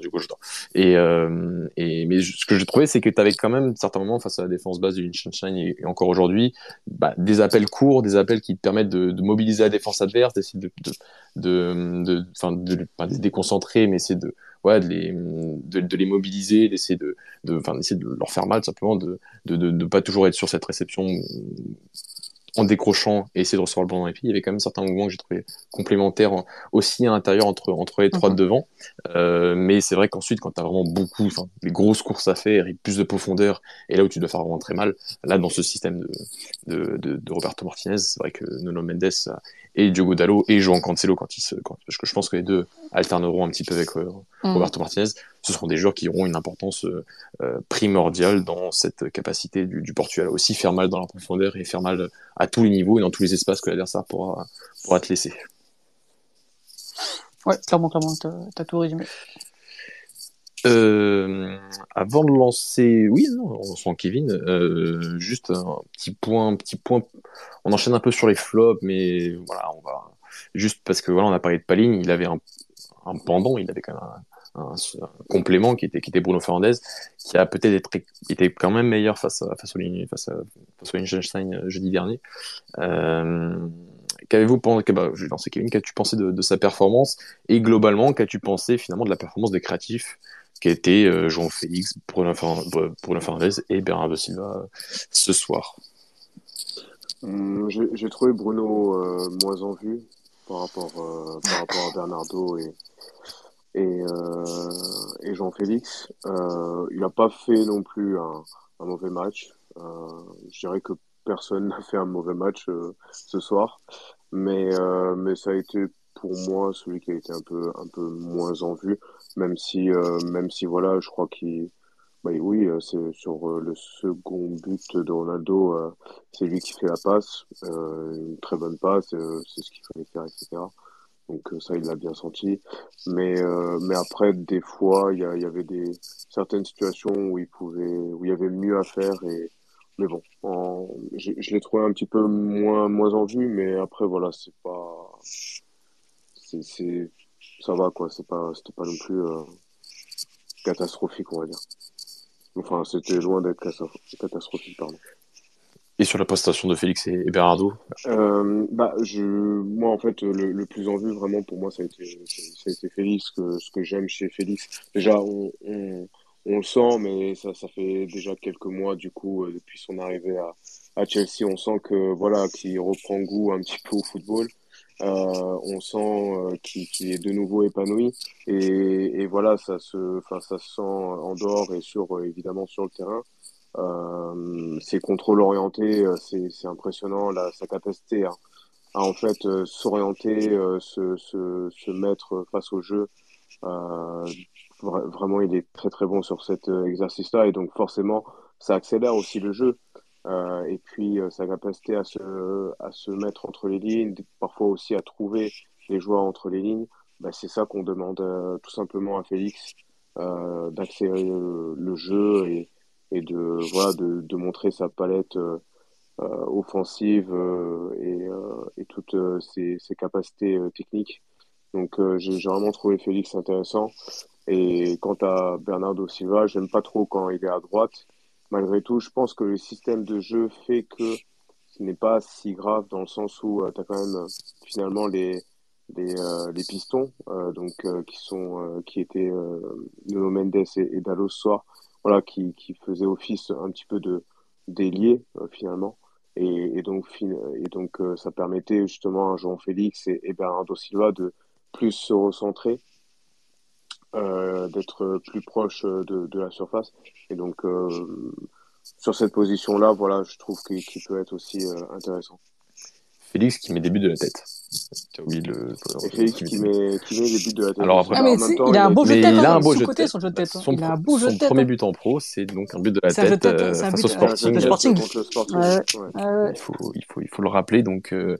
Diogo Jota. Et, euh, et mais ce que j'ai trouvé, c'est que tu avais quand même certains moments face à la défense basse du Liechtenstein et, encore aujourd'hui, bah, des appels courts, des appels qui te permettent de, mobiliser la défense adverse, d'essayer de, de, de, de, de déconcentrer, mais c'est de ouais, de les, de, de les mobiliser, d'essayer de, de, de leur faire mal, simplement, de, de, de, de, pas toujours être sur cette réception en décrochant et essayer de recevoir le ballon dans les pieds. Il y avait quand même certains mouvements que j'ai trouvé complémentaires aussi à l'intérieur entre, entre les trois de mhm. devant. Euh, mais c'est vrai qu'ensuite, quand tu as vraiment beaucoup, enfin, les grosses courses à faire et plus de profondeur, et là où tu dois faire vraiment très mal, là, dans ce système de, de, de, de Roberto Martinez, c'est vrai que Nuno Mendes et Diogo Dallo et João Cancelo quand ils se, quand, parce que je pense que les deux alterneront un petit peu avec euh, mm. Roberto Martinez, ce seront des joueurs qui auront une importance euh, euh, primordiale dans cette capacité du, du, Portugal à aussi faire mal dans la profondeur et faire mal à tous les niveaux et dans tous les espaces que l'adversaire pourra, pourra te laisser. Ouais, clairement, clairement, t'as as tout résumé. Euh, avant de lancer, oui, non, on sent Kevin. Euh, juste un petit point, un petit point. On enchaîne un peu sur les flops, mais voilà, on va juste parce que voilà, on a parlé de Paline, il avait un, un pendant, il avait quand même un, complément qui était Bruno Fernandez, qui a peut-être été quand même meilleur face à face au face à face au euh, jeudi dernier. Euh, Qu'avez-vous pensé, bah, Kevin, qu'as-tu pensé de, sa performance? Et globalement, qu'as-tu pensé finalement de la performance des créatifs qui été euh, Jean Félix, Bruno Fernandez et Bernardo Silva euh, ce soir? Hum, j'ai trouvé Bruno moins en vue par rapport, par rapport à Bernardo et, et, et Jean-Félix. il n'a pas fait non plus un, un mauvais match. je dirais que personne n'a fait un mauvais match ce soir. Mais, mais ça a été pour moi celui qui a été un peu, un peu moins en vue. Même si, euh, même si voilà, je crois qu'il, bah, oui, euh, c'est sur euh, le second but de Ronaldo, c'est lui qui fait la passe, une très bonne passe, c'est ce qu'il fallait faire, etc. Donc ça, il l'a bien senti. Mais, mais après, des fois, il y, avait des certaines situations où il pouvait, où il y avait mieux à faire. Et mais bon, je, je l'ai trouvé un petit peu moins, moins en vue. Mais après, voilà, c'est pas, c'est ça va quoi, c'est pas c'était pas non plus euh, catastrophique on va dire. Enfin, c'était loin d'être catastrophique pardon. Et sur la prestation de Félix et Bernardo euh, bah, je, Moi, en fait, le, plus en vue, vraiment, pour moi, ça a été, Félix. Ce que j'aime chez Félix, déjà, on, le sent, mais ça, ça fait déjà quelques mois, du coup, euh, depuis son arrivée à, Chelsea, on sent que voilà, qu'il reprend goût un petit peu au football. Euh, on sent euh, qu'il est de nouveau épanoui et, voilà ça se ça se sent en dehors et sur évidemment sur le terrain euh, ses contrôles orientés c'est impressionnant là, sa capacité à, à en fait s'orienter se, se, se, mettre face au jeu vraiment il est très très bon sur cet exercice là et donc forcément ça accélère aussi le jeu euh, et puis euh, sa capacité à se, à se mettre entre les lignes, parfois aussi à trouver les joueurs entre les lignes, bah, c'est ça qu'on demande euh, tout simplement à Félix, euh, d'accélérer le, jeu et, et de, voilà, de, de, montrer sa palette offensive et, et, toutes ses, ses capacités techniques. Donc j'ai vraiment trouvé Félix intéressant. Et quant à Bernardo Silva, j'aime pas trop quand il est à droite malgré tout, je pense que le système de jeu fait que ce n'est pas si grave dans le sens où euh, tu as quand même euh, finalement les, les, euh, les pistons donc, qui, sont, qui étaient Nuno Mendes et, et Dallos soir, voilà, qui, qui faisaient office un petit peu de d'ailier finalement. Et, et, donc, et donc ça permettait justement à Jean-Félix et, et Bernardo Silva de plus se recentrer euh, d'être plus proche de, de, la surface. Et donc, euh, sur cette position-là, voilà, je trouve qu'il peut être aussi euh, intéressant. Félix qui met des buts de la tête. Tu as oublié le. Et Félix qui met, qui met des buts de la tête. Alors après, ah, mais temps, il, a un beau jeu de tête. Il a un beau jeu de tête. Son, jeu de tête. son, il a un beau jeu de tête. premier but en pro, c'est donc un but de la tête, euh, face au Sporting. Le sporting. Le sporting. Ouais. Ouais. Il, faut, il, faut, il faut le rappeler. Donc, euh,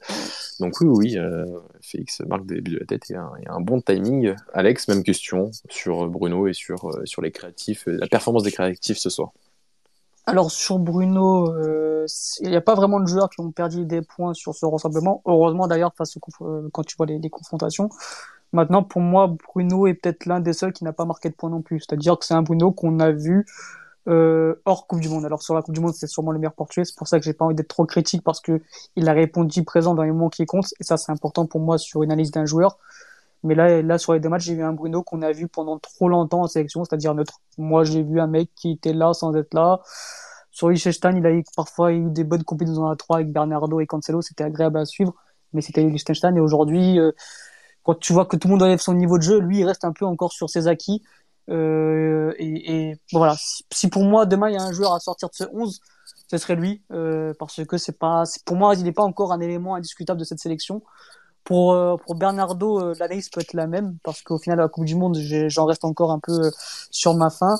donc oui, oui, euh, Félix marque des buts de la tête et un, et un bon timing. Alex, même question sur Bruno et sur, euh, sur les créatifs, la performance des créatifs ce soir. Alors sur Bruno, euh, il n'y a pas vraiment de joueurs qui ont perdu des points sur ce rassemblement. Heureusement d'ailleurs face au, euh, quand tu vois les, les, confrontations. Maintenant pour moi Bruno est peut-être l'un des seuls qui n'a pas marqué de points non plus. C'est-à-dire que c'est un Bruno qu'on a vu euh, hors Coupe du Monde. Alors sur la Coupe du Monde c'est sûrement le meilleur portugais. C'est pour ça que j'ai pas envie d'être trop critique parce que il a répondu présent dans les moments qui comptent et ça c'est important pour moi sur une analyse d'un joueur. Mais là, là, sur les deux matchs, j'ai vu un Bruno qu'on a vu pendant trop longtemps en sélection, c'est-à-dire neutre. Moi, j'ai vu un mec qui était là sans être là. Sur Liechtenstein, il a eu parfois eu des bonnes compétitions à 3 avec Bernardo et Cancelo, c'était agréable à suivre. Mais c'était Liechtenstein et aujourd'hui, euh, quand tu vois que tout le monde enlève son niveau de jeu, lui, il reste un peu encore sur ses acquis. Euh, et, et voilà, si, pour moi demain il y a un joueur à sortir de ce 11, ce serait lui, euh, parce que c'est pas, pour moi, il n'est pas encore un élément indiscutable de cette sélection. Pour, euh, pour Bernardo, euh, l'analyse peut être la même, parce qu'au final, à la Coupe du Monde, j'en reste encore un peu euh, sur ma fin.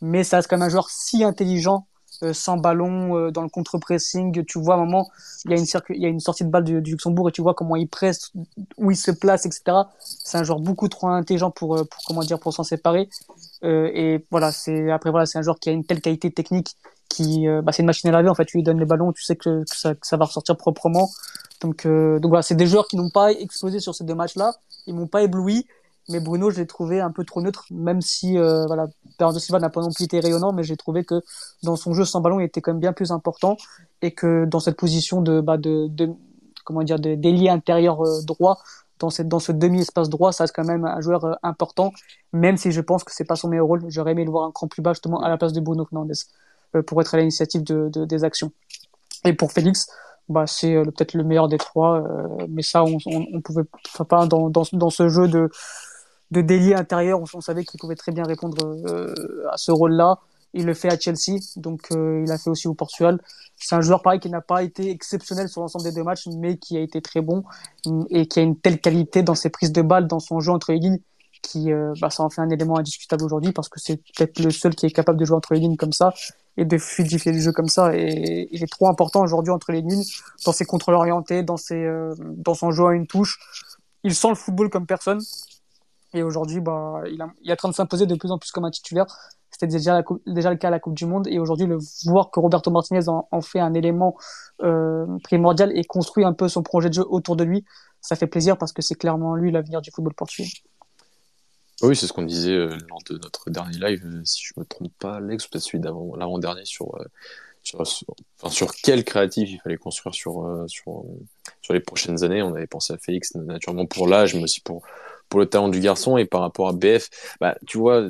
Mais ça reste quand même un joueur si intelligent, sans ballon, dans le contre-pressing. Tu vois, à un moment, il y a une, il y a une sortie de balle du, Luxembourg et tu vois comment il presse, où il se place, etc. C'est un joueur beaucoup trop intelligent pour, pour comment dire, pour s'en séparer. et voilà, c'est après voilà, c'est un joueur qui a une telle qualité technique qui, bah, c'est une machine à laver. En fait, tu lui donnes les ballons, tu sais que, que, ça, que ça va ressortir proprement. Donc, euh, donc voilà, c'est des joueurs qui n'ont pas explosé sur ces deux matchs-là. Ils m'ont pas ébloui. Mais Bruno, je l'ai trouvé un peu trop neutre, même si euh, voilà, Bernardo Silva n'a pas non plus été rayonnant, mais j'ai trouvé que dans son jeu sans ballon, il était quand même bien plus important et que dans cette position de, bah, comment dire, d'ailier intérieur euh, droit, dans, ce demi-espace droit, ça reste quand même un joueur euh, important, même si je pense que c'est pas son meilleur rôle. J'aurais aimé le voir un cran plus bas justement à la place de Bruno Fernandes pour être à l'initiative de, des actions. Et pour Félix, bah, c'est euh, peut-être le meilleur des trois. Euh, mais ça, on, on, on pouvait pas dans, dans, ce jeu de de délier intérieur, on, savait qu'il pouvait très bien répondre euh, à ce rôle-là. Il le fait à Chelsea, donc il a fait aussi au Portugal. C'est un joueur pareil qui n'a pas été exceptionnel sur l'ensemble des deux matchs, mais qui a été très bon et qui a une telle qualité dans ses prises de balles, dans son jeu entre les lignes, qui bah, ça en fait un élément indiscutable aujourd'hui parce que c'est peut-être le seul qui est capable de jouer entre les lignes comme ça et de fluidifier le jeu comme ça. Et il est trop important aujourd'hui entre les lignes, dans ses contrôles orientés, dans, ses, euh, dans son jeu à une touche. Il sent le football comme personne. Et aujourd'hui, bah, il, a, il est en train de s'imposer de plus en plus comme un titulaire. C'était déjà, déjà le cas à la Coupe du Monde. Et aujourd'hui, le voir que Roberto Martinez en, fait un élément euh, primordial et construit un peu son projet de jeu autour de lui, ça fait plaisir parce que c'est clairement lui l'avenir du football portugais. Oui, c'est ce qu'on disait euh, lors de notre dernier live, euh, si je me trompe pas, Alex, ou peut-être celui d'avant, l'avant-dernier, sur, euh, sur, quel créatif il fallait construire sur, sur, sur les prochaines années. On avait pensé à Félix, naturellement pour l'âge, mais aussi pour, pour le talent du garçon. Et par rapport à BF, bah, tu vois,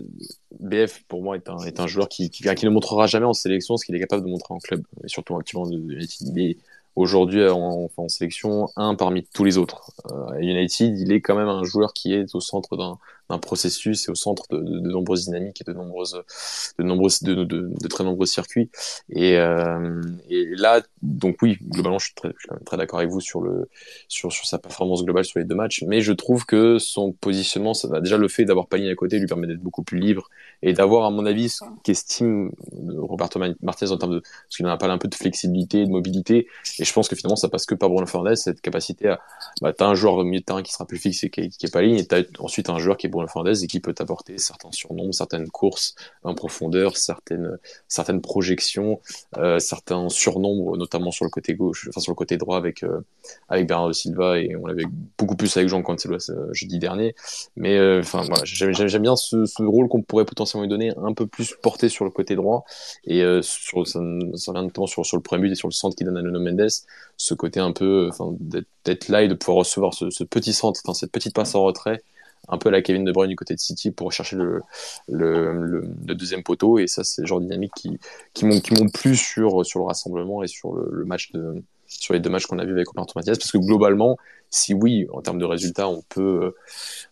BF, pour moi, est un, est un joueur qui, qui, ne montrera jamais en sélection ce qu'il est capable de montrer en club, et surtout actuellement, il est aujourd'hui en, en, sélection un parmi tous les autres. Euh, United, il est quand même un joueur qui est au centre d'un d'un processus et au centre de, de, de, nombreuses dynamiques et de nombreuses, de nombreuses, de, de très nombreux circuits. Et, euh, et là, donc oui, globalement, je suis très, je suis très d'accord avec vous sur le, sur, sur sa performance globale sur les deux matchs. Mais je trouve que son positionnement, ça, déjà le fait d'avoir Pagny à côté lui permet d'être beaucoup plus libre et d'avoir, à mon avis, ce qu'estime Roberto Martinez en termes de, parce qu'il en a parlé un peu de flexibilité, de mobilité. Et je pense que finalement, ça passe que par Bruno Fernandes, cette capacité à, bah, t'as un joueur au milieu de terrain qui sera plus fixe et qui, qui est pas ligne, et t'as ensuite un joueur qui est Et qui peut apporter certains surnoms, certaines courses en profondeur, certaines, certaines projections, euh, certains surnombres, notamment sur le côté gauche, enfin sur le côté droit avec, euh, avec Bernardo Silva et on l'avait beaucoup plus avec Jean Cancelo euh, jeudi dernier. Mais euh, enfin j'aime bien ce, rôle qu'on pourrait potentiellement lui donner un peu plus porté sur le côté droit et sur, ça, vient notamment sur, sur le premier but et sur le centre qui donne à Nuno Mendes, ce côté un peu, d'être là et de pouvoir recevoir ce, petit centre, cette petite passe en retrait un peu à la Kevin De Bruyne du côté de City pour chercher le, le, le, deuxième poteau. Et ça, c'est le genre de dynamique qui, qui m'ont plu sur, sur le rassemblement et sur le, le match de, sur les deux matchs qu'on a vu avec Roberto Mathias parce que globalement si oui en termes de résultats on peut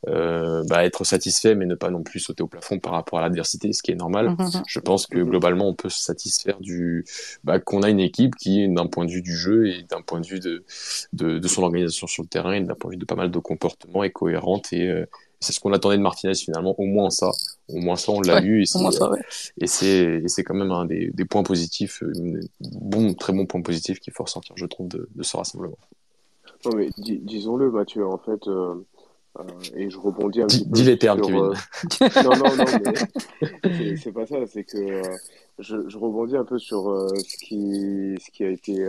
euh, bah, être satisfait mais ne pas non plus sauter au plafond par rapport à l'adversité ce qui est normal mm -hmm. je pense que globalement on peut se satisfaire du bah, qu'on a une équipe qui d'un point de vue du jeu et d'un point de vue de, de, de son organisation sur le terrain et d'un point de vue de pas mal de comportements est cohérente et, euh, c'est ce qu'on attendait de Martinez finalement, au moins ça. Au moins ça, on l'a ouais, vu. Et c'est ouais. quand même un des, des, points positifs, bon, très bon point positif qu'il faut ressentir, je trouve, de, de ce rassemblement. Non, mais dis, disons-le, Mathieu, en fait, euh, Euh, et je rebondis un petit peu dis les termes, sur. Kevin. euh, Non, non, non, mais c'est pas ça. C'est que euh, je, je rebondis un peu sur ce qui, ce qui a été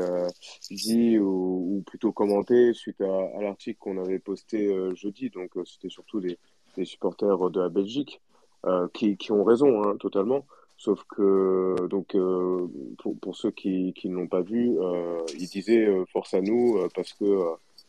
dit ou, ou plutôt commenté suite à, à l'article qu'on avait posté jeudi. Donc, c'était surtout des, des supporters de la Belgique qui, qui ont raison, hein, totalement. Sauf que, donc, pour, pour ceux qui, qui ne l'ont pas vu, ils disaient force à nous parce que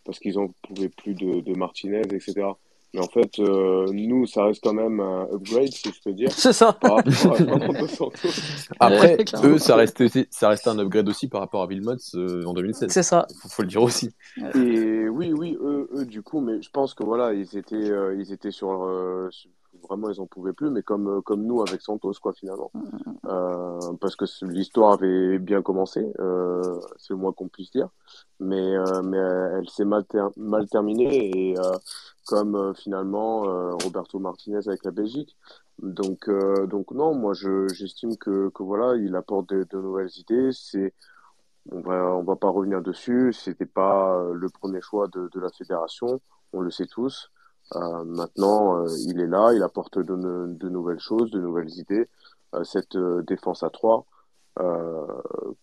parce qu'ils en pouvaient plus de, de Martinez, etc. Mais en fait, euh, nous, ça reste quand même un upgrade, si je peux dire, C'est ça. par rapport à. Après, eux, ça restait, aussi- ça restait un upgrade aussi par rapport à Villemot euh, en 2016. C'est ça. Faut, faut le dire aussi. Et oui, oui, eux, eux, du coup, mais je pense que voilà, ils étaient, euh, ils étaient sur, euh, sur- vraiment, ils en pouvaient plus, mais comme, euh, comme nous avec Santos, quoi, finalement. Euh, parce que l'histoire avait bien commencé, euh, c'est le moins qu'on puisse dire, mais, euh, mais elle s'est mal, ter- mal terminée et comme finalement Roberto Martinez avec la Belgique. Donc, donc non, moi je, j'estime que, que voilà, il apporte de, de nouvelles idées. C'est, on va, on va pas revenir dessus. C'était pas le premier choix de, de la fédération, on le sait tous. Euh, maintenant, euh, il est là, il apporte de, de nouvelles choses, de nouvelles idées. Euh, cette défense à trois euh,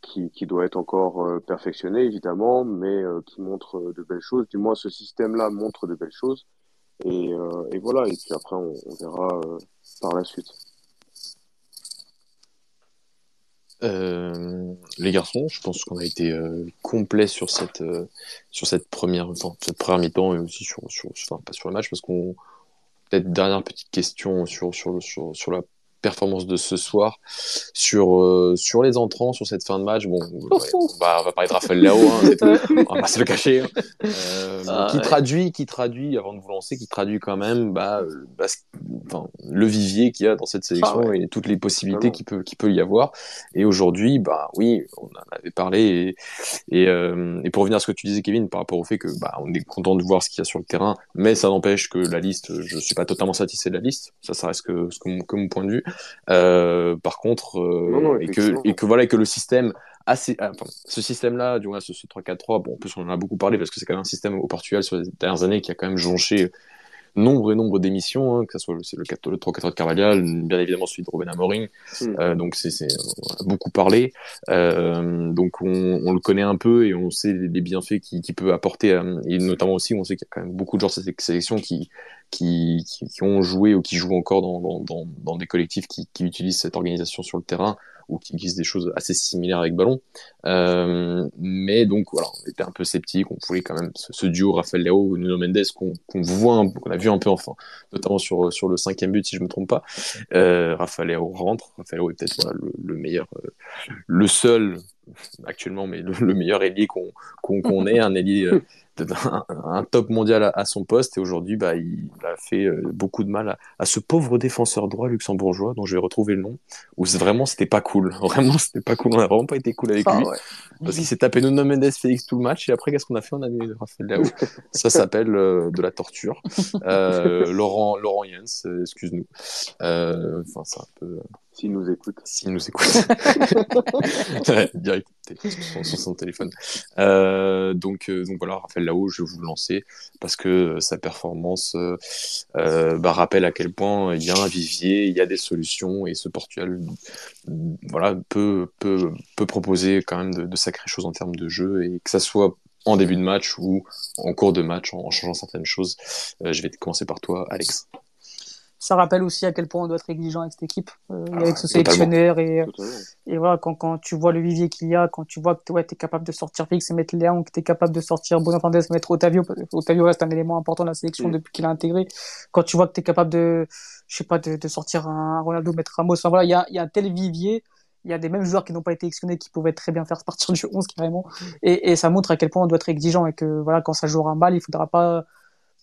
qui, qui doit être encore perfectionnée, évidemment, mais qui montre de belles choses. Du moins, ce système-là montre de belles choses. Et, et voilà, et puis après, on, on verra par la suite. Euh, les garçons, je pense qu'on a été euh, complet sur cette euh, sur cette première enfin, cette première mi-temps et aussi sur sur enfin, pas sur le match parce qu'on peut-être dernière petite question sur sur sur sur la performance de ce soir sur euh, sur les entrants sur cette fin de match bon ouais, on va on va parler de Raphaël Leao hein, on va pas se le cacher hein. Euh, Ah, qui ouais. traduit qui traduit avant de vous lancer qui traduit quand même bah, euh, bah, enfin, le vivier qu'il y a dans cette sélection Ah et toutes les possibilités qu'il peut qu'il peut y avoir et aujourd'hui, bah oui, on en avait parlé et, et, euh, et pour revenir à ce que tu disais, Kevin, par rapport au fait que bah on est content de voir ce qu'il y a sur le terrain, mais ça n'empêche que la liste, je suis pas totalement satisfait de la liste. Ça, ça reste que, que, que mon point de vue. Euh, par contre, euh, Non, non, et que et que voilà et que le système assez, ah, enfin, ce système-là, du moins ce, ce 3-4-3, bon, en plus on en a beaucoup parlé parce que c'est quand même un système au Portugal sur les dernières années qui a quand même jonché nombre et nombre d'émissions, hein, que ce soit le, le, 4 le 3-4 de Carvalhal, bien évidemment celui de Ruben Amorim, Mm. euh, donc c'est, on a beaucoup parlé, euh, donc on, on le connaît un peu et on sait les, les bienfaits qu'il qui peut apporter, euh, et notamment aussi on sait qu'il y a quand même beaucoup de joueurs de cette sélection qui, qui, ont joué ou qui jouent encore dans, dans, des collectifs qui, utilisent cette organisation sur le terrain ou qui utilisent des choses assez similaires avec ballon. Euh, mais donc voilà, on était un peu sceptique, on voulait quand même ce, duo Rafael Leao Nuno Mendes qu'on voit, qu'on a vu un peu enfin, notamment sur sur le cinquième but si je me trompe pas. Euh, Rafael Leao rentre, Rafael Leao est peut-être le, le meilleur, euh, le seul actuellement, mais le, le meilleur ailier qu'on qu'on qu'on ait, un ailier euh, un, un top mondial à, à son poste. Et aujourd'hui bah, il a fait euh, beaucoup de mal à, à ce pauvre défenseur droit luxembourgeois dont je vais retrouver le nom où vraiment c'était pas cool. Vraiment c'était pas cool. On a vraiment pas été cool avec Ah, lui. ouais. parce qu'il s'est tapé Nuno Mendes Félix tout le match et après qu'est-ce qu'on a fait? On a mis Raphaël Leao. Ça s'appelle euh, de la torture. Euh, Laurent Laurent Jens excuse-nous. Enfin c'est un peu S'il nous écoute. s'il nous écoute. ouais, direct, sur son, son téléphone. Euh, donc, euh, donc voilà, Raphaël Lao, je vais vous le lancer parce que euh, sa performance euh, bah, rappelle à quel point il y a un vivier, il y a des solutions et ce Portugal euh, voilà, peut, peut, peut proposer quand même de, de sacrées choses en termes de jeu et que ça soit en début de match ou en cours de match en, en changeant certaines choses. Euh, je vais commencer par toi, Alex. Ça rappelle aussi à quel point on doit être exigeant avec cette équipe, euh, Ah, avec ce sélectionneur et, Totalement. et voilà, quand, quand tu vois le vivier qu'il y a, quand tu vois que ouais, tu es capable de sortir Félix et mettre Léon, que tu es capable de sortir Bruno Fernandes et mettre Otavio, parce que Otavio reste un élément important de la sélection Mm. depuis qu'il a intégré, quand tu vois que tu es capable de, je sais pas, de, de sortir un Ronaldo, mettre Ramos, enfin voilà, il y a, il y a un tel vivier, il y a des mêmes joueurs qui n'ont pas été sélectionnés qui pouvaient très bien faire partir du 11 carrément, et, et ça montre à quel point on doit être exigeant et que voilà, quand ça jouera mal, il faudra pas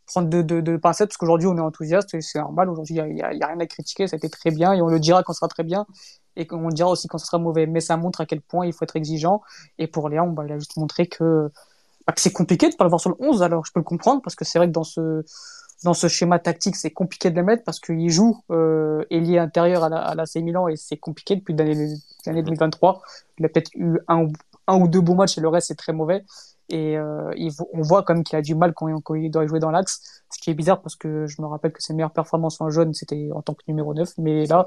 prendre de, de, de pincettes parce qu'aujourd'hui on est enthousiaste et c'est normal. Aujourd'hui, il n'y a, rien à critiquer. Ça a été très bien et on le dira quand ça sera très bien et on le dira aussi quand ça sera mauvais. Mais ça montre à quel point il faut être exigeant. Et pour Léon, bah, il a juste montré que, bah, que c'est compliqué de pas le voir sur le 11. Alors je peux le comprendre parce que c'est vrai que dans ce, dans ce schéma tactique, c'est compliqué de le mettre parce qu'il joue euh, ailier intérieur à la, à la C Milan et c'est compliqué depuis l'année l'année 2023. Il a peut-être eu un, ou- un ou deux bons matchs et le reste c'est très mauvais. Et euh, il, on voit quand même qu'il a du mal quand, quand, il doit jouer dans l'axe, ce qui est bizarre parce que je me rappelle que ses meilleures performances en jaune, c'était en tant que numéro 9. Mais là,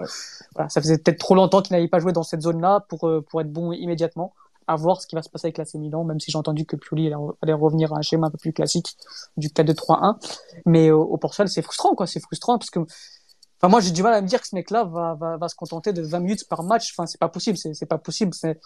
voilà, ça faisait peut-être trop longtemps qu'il n'avait pas joué dans cette zone-là pour, euh, pour être bon immédiatement. À voir ce qui va se passer avec l'AC Milan, même si j'ai entendu que Pioli allait revenir à un schéma un peu plus classique du 4-2-3-1. Mais au, au Portugal, c'est frustrant, quoi. C'est frustrant parce que Enfin, moi, j'ai du mal à me dire que ce mec-là va, va, va se contenter de 20 minutes par match. Enfin, c'est pas possible. C'est pas possible. C'est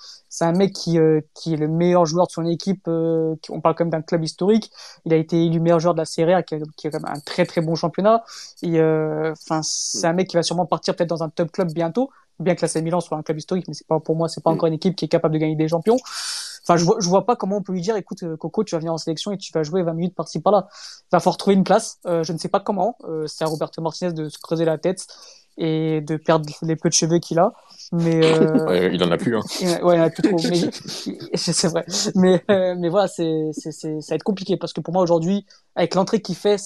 un mec qui, euh, qui est le meilleur joueur de son équipe. Euh, on parle quand même d'un club historique. Il a été élu meilleur joueur de la Serie A, qui, qui est quand même un très très bon championnat. Et euh, enfin, c'est un mec qui va sûrement partir peut-être dans un top club bientôt. Bien que la Milan soit un club historique, mais c'est pas pour moi, c'est pas encore une équipe qui est capable de gagner des champions. Enfin, je vois, je vois pas comment on peut lui dire, écoute, euh, Coco, tu vas venir en sélection et tu vas jouer 20 minutes par-ci par-là. Il va falloir trouver une place. Euh, je ne sais pas comment. Euh, c'est à Roberto Martinez de se creuser la tête et de perdre les peu de cheveux qu'il a. Mais euh... il en a plus. Hein. Ouais, il en a plus trop. mais c'est vrai. Mais mais voilà, c'est c'est ça va être compliqué parce que pour moi aujourd'hui, avec l'entrée qu'il fait,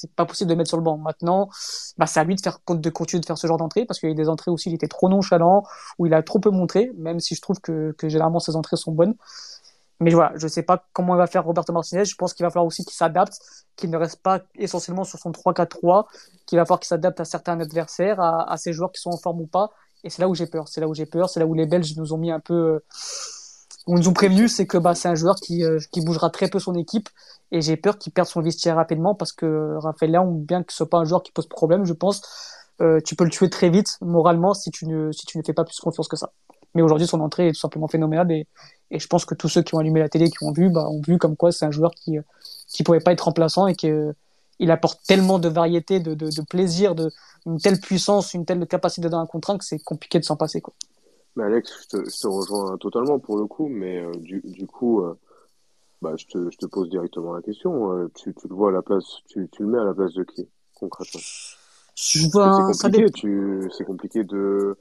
c'est pas possible de mettre sur le banc. Maintenant, bah, c'est à lui de faire de continuer de faire ce genre d'entrée parce qu'il y a des entrées aussi, il était trop nonchalant, où il a trop peu montré, même si je trouve que, généralement ses entrées sont bonnes. Mais voilà, je sais pas comment il va faire Roberto Martinez. Je pense qu'il va falloir aussi qu'il s'adapte, qu'il ne reste pas essentiellement sur son 3-4-3, qu'il va falloir qu'il s'adapte à certains adversaires, à, à ses joueurs qui sont en forme ou pas. Et c'est là où j'ai peur. C'est là où j'ai peur. C'est là où les Belges nous ont mis un peu, euh, on nous ont prévenu, c'est que bah, c'est un joueur qui, euh, qui bougera très peu son équipe et j'ai peur qu'il perde son vestiaire rapidement parce que Raphaël Léon, bien que ce soit pas un joueur qui pose problème, je pense, euh, tu peux le tuer très vite moralement si tu ne si tu ne fais pas plus confiance que ça. Mais aujourd'hui, son entrée est tout simplement phénoménale et, et je pense que tous ceux qui ont allumé la télé, qui ont vu, bah, ont vu comme quoi c'est un joueur qui qui pouvait pas être remplaçant et que il apporte tellement de variété, de, de, plaisir, de une telle puissance, une telle capacité dans un contrat que c'est compliqué de s'en passer quoi. Mais Alex, je te, je te, rejoins totalement pour le coup, mais euh, du, du coup, euh, bah, je, te, je te pose directement la question. Euh, tu, tu le vois à la place, tu, tu le mets à la place de qui, concrètement? Je vois, C'est compliqué, tu, c'est compliqué de,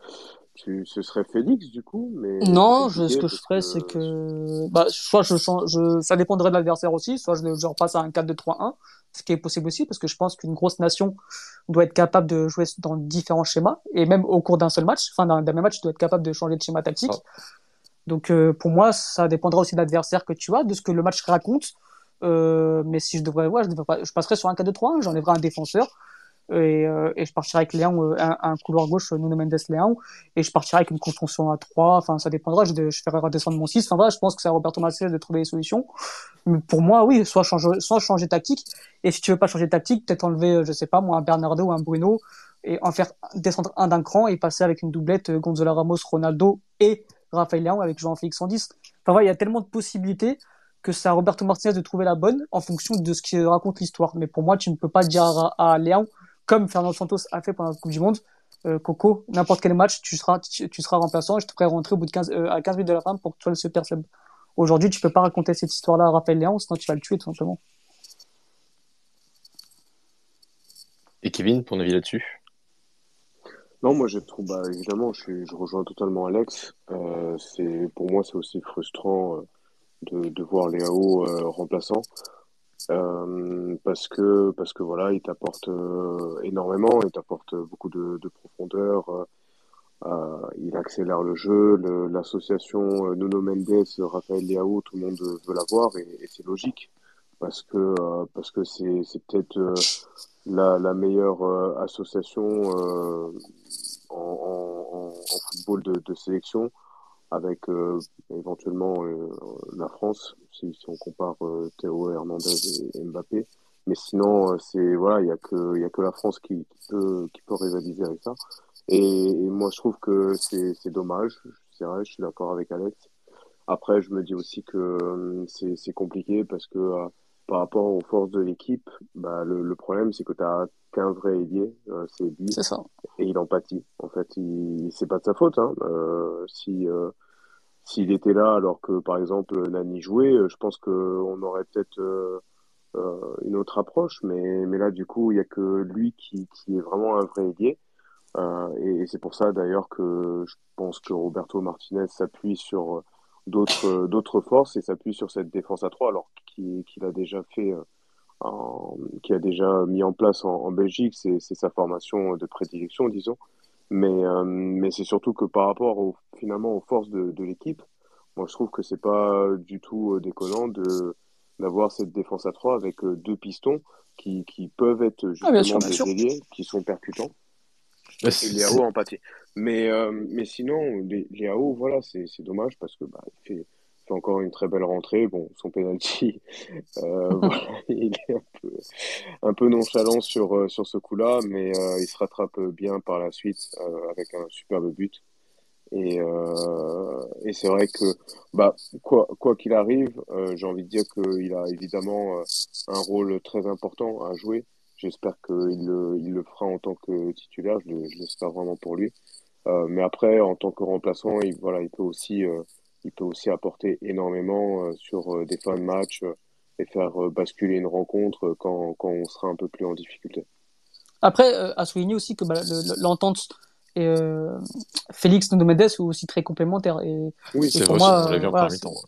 tu, ce serait Félix du coup, mais non, je, ce que je ferais, c'est que, bah, soit je ça dépendrait de l'adversaire aussi, soit je, je repasse à un 4-2-3-1, ce qui est possible aussi, parce que je pense qu'une grosse nation doit être capable de jouer dans différents schémas, et même au cours d'un seul match, enfin d'un même match, doit être capable de changer de schéma tactique. Oh. Donc euh, pour moi, ça dépendra aussi de l'adversaire que tu as, de ce que le match raconte. Euh, mais si je devrais, ouais, je, devrais pas, je passerais sur un 4-2-3-1, j'enlèverais un défenseur, et, euh, et je partirai avec Léon, euh, un, un, couloir gauche, Nuno Mendes Léon, et je partirai avec une construction à 3, enfin ça dépendra, je, je ferai redescendre mon 6, enfin voilà, je pense que c'est à Roberto Martinez de trouver des solutions. Mais pour moi, oui, soit changer, soit changer tactique, et si tu veux pas changer tactique, peut-être enlever, euh, je sais pas, moi, un Bernardo ou un Bruno, et en faire descendre un d'un cran et passer avec une doublette Gonzalo Ramos, Ronaldo et Rafael Léon avec Jean-Félix 110. Enfin voilà, il y a tellement de possibilités que c'est à Roberto Martinez de trouver la bonne en fonction de ce qui raconte l'histoire. Mais pour moi, tu ne peux pas dire à, à Léon, comme Fernando Santos a fait pendant la Coupe du Monde. Euh, Coco, n'importe quel match, tu seras, tu, tu, seras remplaçant et je te ferai rentrer au bout de 15, euh, à 15 minutes de la fin pour que tu sois le super sub. Aujourd'hui, tu peux pas raconter cette histoire-là à Raphaël Léon, sinon tu vas le tuer tout simplement. Et Kevin, ton avis là-dessus? Non, moi je trouve, bah, évidemment, je, je rejoins totalement Alex. Euh, c'est pour moi, c'est aussi frustrant euh, de, de voir Léo euh, remplaçant. Euh, parce que parce que voilà, il t'apporte euh, énormément, il t'apporte beaucoup de, de profondeur. Euh, il accélère le jeu. L'association Nuno Mendes, Raphaël Leao, tout le monde veut l'avoir et, et c'est logique parce que parce que c'est peut-être la, meilleure association en, football de sélection avec euh, éventuellement euh, la France, si, si on compare euh, Théo Hernandez et Mbappé. Mais sinon, c'est voilà, il y a que il y a que la France qui, qui, peut qui peut rivaliser avec ça. Et, et moi, je trouve que c'est c'est dommage. C'est vrai, je suis d'accord avec Alex. Après, je me dis aussi que c'est c'est compliqué parce que par rapport aux forces de l'équipe, bah, le, le problème, c'est que tu as qu'un vrai ailier, euh, c'est lui. C'est ça. Et il empathie. En fait, il, c'est pas de sa faute. Hein. Euh, si euh, s'il était là alors que, par exemple, Nani jouait, je pense qu'on aurait peut-être une autre approche. Mais, mais là, du coup, il y a que lui qui, qui est vraiment un vrai ailier. Et, et c'est pour ça, d'ailleurs, que je pense que Roberto Martinez s'appuie sur d'autres d'autres forces et s'appuie sur cette défense à trois alors qu'il qu'il a déjà fait euh, en, qui a déjà mis en place en, en Belgique c'est sa formation de prédilection disons mais euh, mais c'est surtout que par rapport au, finalement aux forces de, de l'équipe moi je trouve que c'est pas du tout déconnant de d'avoir cette défense à 3 avec deux pistons qui, qui peuvent être ah, justement des ailiers qui sont percutants. et Léao en pâté. Mais, mais sinon, Léao, voilà, c'est dommage parce que bah, il fait, encore une très belle rentrée. Bon, son penalty, euh, il est un peu, un peu nonchalant sur, euh, sur ce coup-là, mais euh, il se rattrape bien par la suite avec un superbe but. Et, et c'est vrai que, bah, quoi quoi qu'il arrive, j'ai envie de dire qu'il a évidemment un rôle très important à jouer. J'espère qu'il le, il le fera en tant que titulaire, je l'espère vraiment pour lui. mais après, en tant que remplaçant, il, voilà, il peut aussi il peut aussi apporter énormément euh, sur euh, des fins de match euh, et faire basculer une rencontre quand, quand on sera un peu plus en difficulté. Après, à souligner aussi que bah, l'entente et euh, Félix sont aussi très complémentaires et, oui, c'est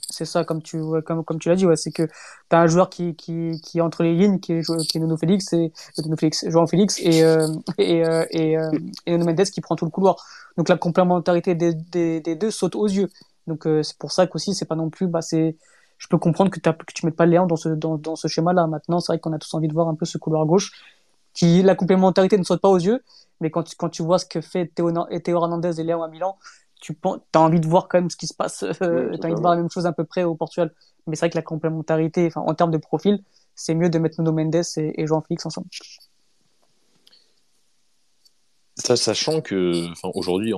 c'est ça comme tu comme comme tu l'as dit ouais, c'est que tu as un joueur qui qui qui est entre les lignes qui est qui est Nuno Félix et Nuno Félix Félix et euh, et et, et Mendes qui prend tout le couloir. Donc la complémentarité des, des, des deux saute aux yeux donc euh, c'est pour ça qu'aussi c'est pas non plus bah c'est je peux comprendre que, que tu mettes pas Léon dans ce dans, dans ce schéma là. Maintenant, c'est vrai qu'on a tous envie de voir un peu ce couloir gauche qui la complémentarité ne saute pas aux yeux, mais quand tu, quand tu vois ce que fait Théo, Théo Hernandez et Léon à Milan, tu as envie de voir quand même ce qui se passe, euh, tu as envie de voir la même chose à peu près au Portugal. Mais c'est vrai que la complémentarité, enfin en termes de profil, c'est mieux de mettre Nuno Mendes et, et Jean Félix ensemble sachant que aujourd'hui,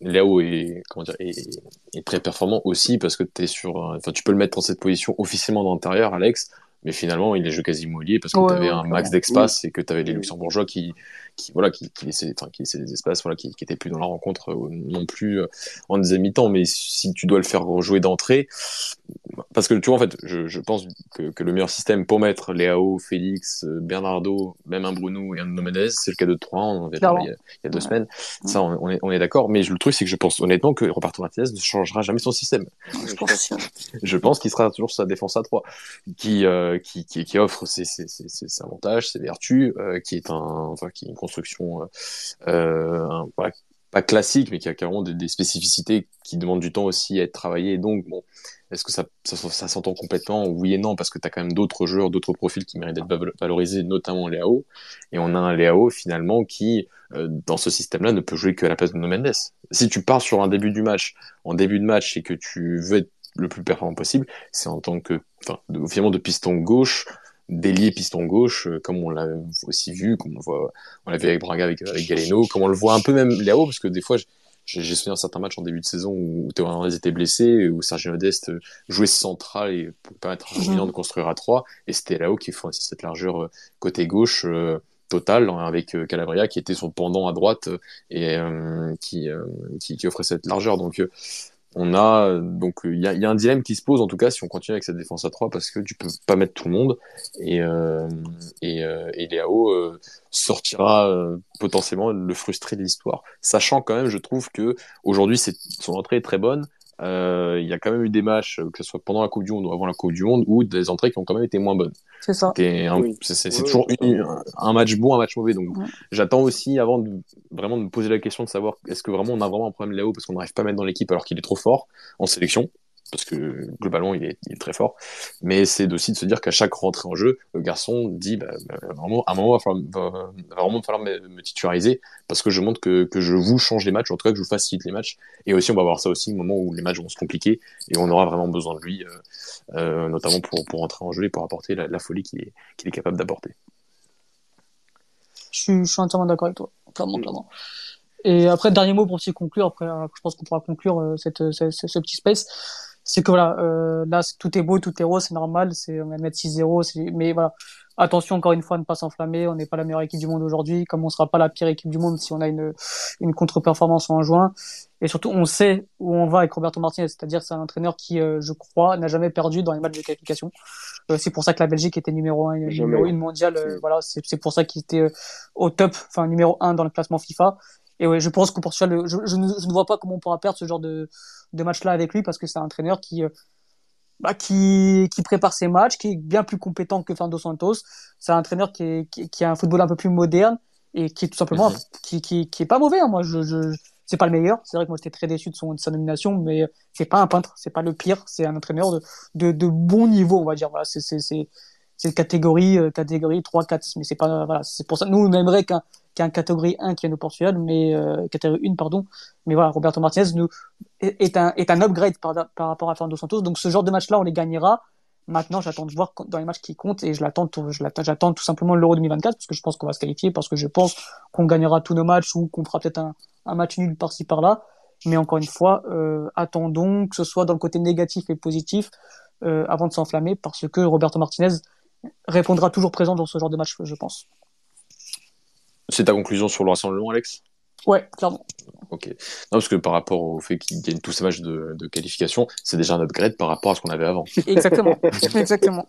Léo est, comment dire, est, très performant aussi parce que es sur, enfin, tu peux le mettre dans cette position officiellement dans l'intérieur, Alex, mais finalement, il est jeu quasi immobilier parce que tu avais un max d'espace et que tu avais les Luxembourgeois qui, qui voilà qui, qui laissaient enfin qui laissaient des espaces voilà qui, qui étaient plus dans la rencontre euh, non plus euh, en deuxième mi-temps mais si tu dois le faire rejouer d'entrée parce que tu vois en fait je, je pense que, que, le meilleur système pour mettre Léao Félix euh, Bernardo même un Bruno et un Mendes c'est le cas de 3 on en avait parlé il y a, deux semaines. Ça on, est on est d'accord. Mais le truc c'est que je pense honnêtement que Roberto Martinez ne changera jamais son système. Je pense. je pense qu'il sera toujours sa défense à 3 qui, qui, qui, qui offre ses, ses, ses, ses, avantages ses vertus qui est un enfin qui est une construction euh, euh pas classique, mais qui a carrément des, des, spécificités qui demandent du temps aussi à être travaillées. Donc, bon, est-ce que ça, ça, ça s'entend complètement? Oui et non, parce que tu as quand même d'autres joueurs, d'autres profils qui méritent d'être valorisés, notamment Léao. Et on a un Léao, finalement, qui, euh, dans ce système-là, ne peut jouer que à la place de No Mendes. Si tu pars sur un début du match, en début de match, et que tu veux être le plus performant possible, c'est en tant que, enfin, finalement, de piston gauche, délié piston gauche, euh, comme on l'a aussi vu, comme on voit, on l'a vu avec Braga, avec, avec Galeno, comme on le voit un peu même là-haut, parce que des fois, j'ai souvenir certains matchs en début de saison où Théo Hernandez était blessé, où Sergio Modeste jouait central et pour permettre à Julien de construire à 3, et c'était là-haut qui fournissait cette largeur euh, côté gauche euh, totale, hein, avec Calabria qui était son pendant à droite et qui, qui, qui offrait cette largeur. Donc on a donc il y a, un dilemme qui se pose en tout cas si on continue avec cette défense à 3 parce que tu peux pas mettre tout le monde. Et euh, et, euh, et Léao euh, sortira euh, potentiellement le frustré de l'histoire. Sachant quand même je trouve que aujourd'hui son entrée est très bonne. Euh, il y a quand même eu des matchs, que ce soit pendant la Coupe du Monde ou avant la Coupe du Monde, où des entrées qui ont quand même été moins bonnes. C'est ça. C'est toujours un match bon, un match mauvais. Donc j'attends aussi, avant de vraiment de me poser la question de savoir est-ce que vraiment on a vraiment un problème là-haut parce qu'on n'arrive pas à mettre dans l'équipe alors qu'il est trop fort en sélection parce que globalement il est, très fort. Mais c'est aussi de se dire qu'à chaque rentrée en jeu, le garçon dit bah, bah vraiment, à un moment, il va, vraiment falloir me, titulariser parce que je montre que, je vous change les matchs, en tout cas que je vous facilite les matchs. Et aussi, on va voir ça aussi au moment où les matchs vont se compliquer et on aura vraiment besoin de lui, euh, euh, notamment pour, pour rentrer en jeu et pour apporter la, folie qu'il est, capable d'apporter. Je suis, entièrement d'accord avec toi, clairement, clairement. Et après, dernier mot pour aussi conclure, après, euh, je pense qu'on pourra conclure cette, ce, ce, petit space c'est que voilà, euh, là tout est beau, tout est rose, c'est normal, c'est on va mettre 6-0, mais voilà, attention encore une fois à ne pas s'enflammer, on n'est pas la meilleure équipe du monde aujourd'hui, comme on sera pas la pire équipe du monde si on a une une contre-performance en juin, et surtout on sait où on va avec Roberto Martinez, c'est-à-dire c'est un entraîneur qui, euh, je crois, n'a jamais perdu dans les matchs de qualification. Euh, c'est pour ça que la Belgique était numéro un, numéro une mondiale, euh, voilà, c'est c'est pour ça qu'il était au top, enfin numéro un dans le classement FIFA. Et ouais, je pense Portugal, je, je, ne, je, ne, vois pas comment on pourra perdre ce genre de, de match-là avec lui parce que c'est un entraîneur qui, euh, bah, qui, qui prépare ses matchs, qui est bien plus compétent que Fernando Santos. C'est un entraîneur qui, est, qui, qui, a un football un peu plus moderne et qui est tout simplement, mhm. qui, qui, qui est pas mauvais. Hein. Moi, je, je, c'est pas le meilleur. C'est vrai que moi j'étais très déçu de son de sa nomination, mais c'est pas un peintre, c'est pas le pire, c'est un entraîneur de, de, de bon niveau, on va dire. Voilà, c'est c'est c'est c'est catégorie euh, catégorie 3 4 mais c'est pas voilà, c'est pour ça nous on aimerait qu'un qu'un catégorie 1 qui est au Portugal, mais euh, catégorie 1 pardon. Mais voilà, Roberto Martinez nous est un est un upgrade par rapport à Fernando Santos. Donc ce genre de match là, on les gagnera Maintenant, j'attends de voir dans les matchs qui comptent et je l'attends, j'attends tout simplement l'Euro 2024 parce que je pense qu'on va se qualifier, parce que je pense qu'on gagnera tous nos matchs ou qu'on fera peut-être un, un, match nul par-ci par-là. Mais encore une fois, euh, attendons que ce soit dans le côté négatif et positif euh, avant de s'enflammer parce que Roberto Martinez répondra toujours présent dans ce genre de match, je pense. C'est ta conclusion sur le rassemblement, Alex? Ouais, clairement. Ok. Non, parce que par rapport au fait qu'ils gagnent tous ces matchs de, de qualification, c'est déjà un upgrade par rapport à ce qu'on avait avant. Exactement. Exactement.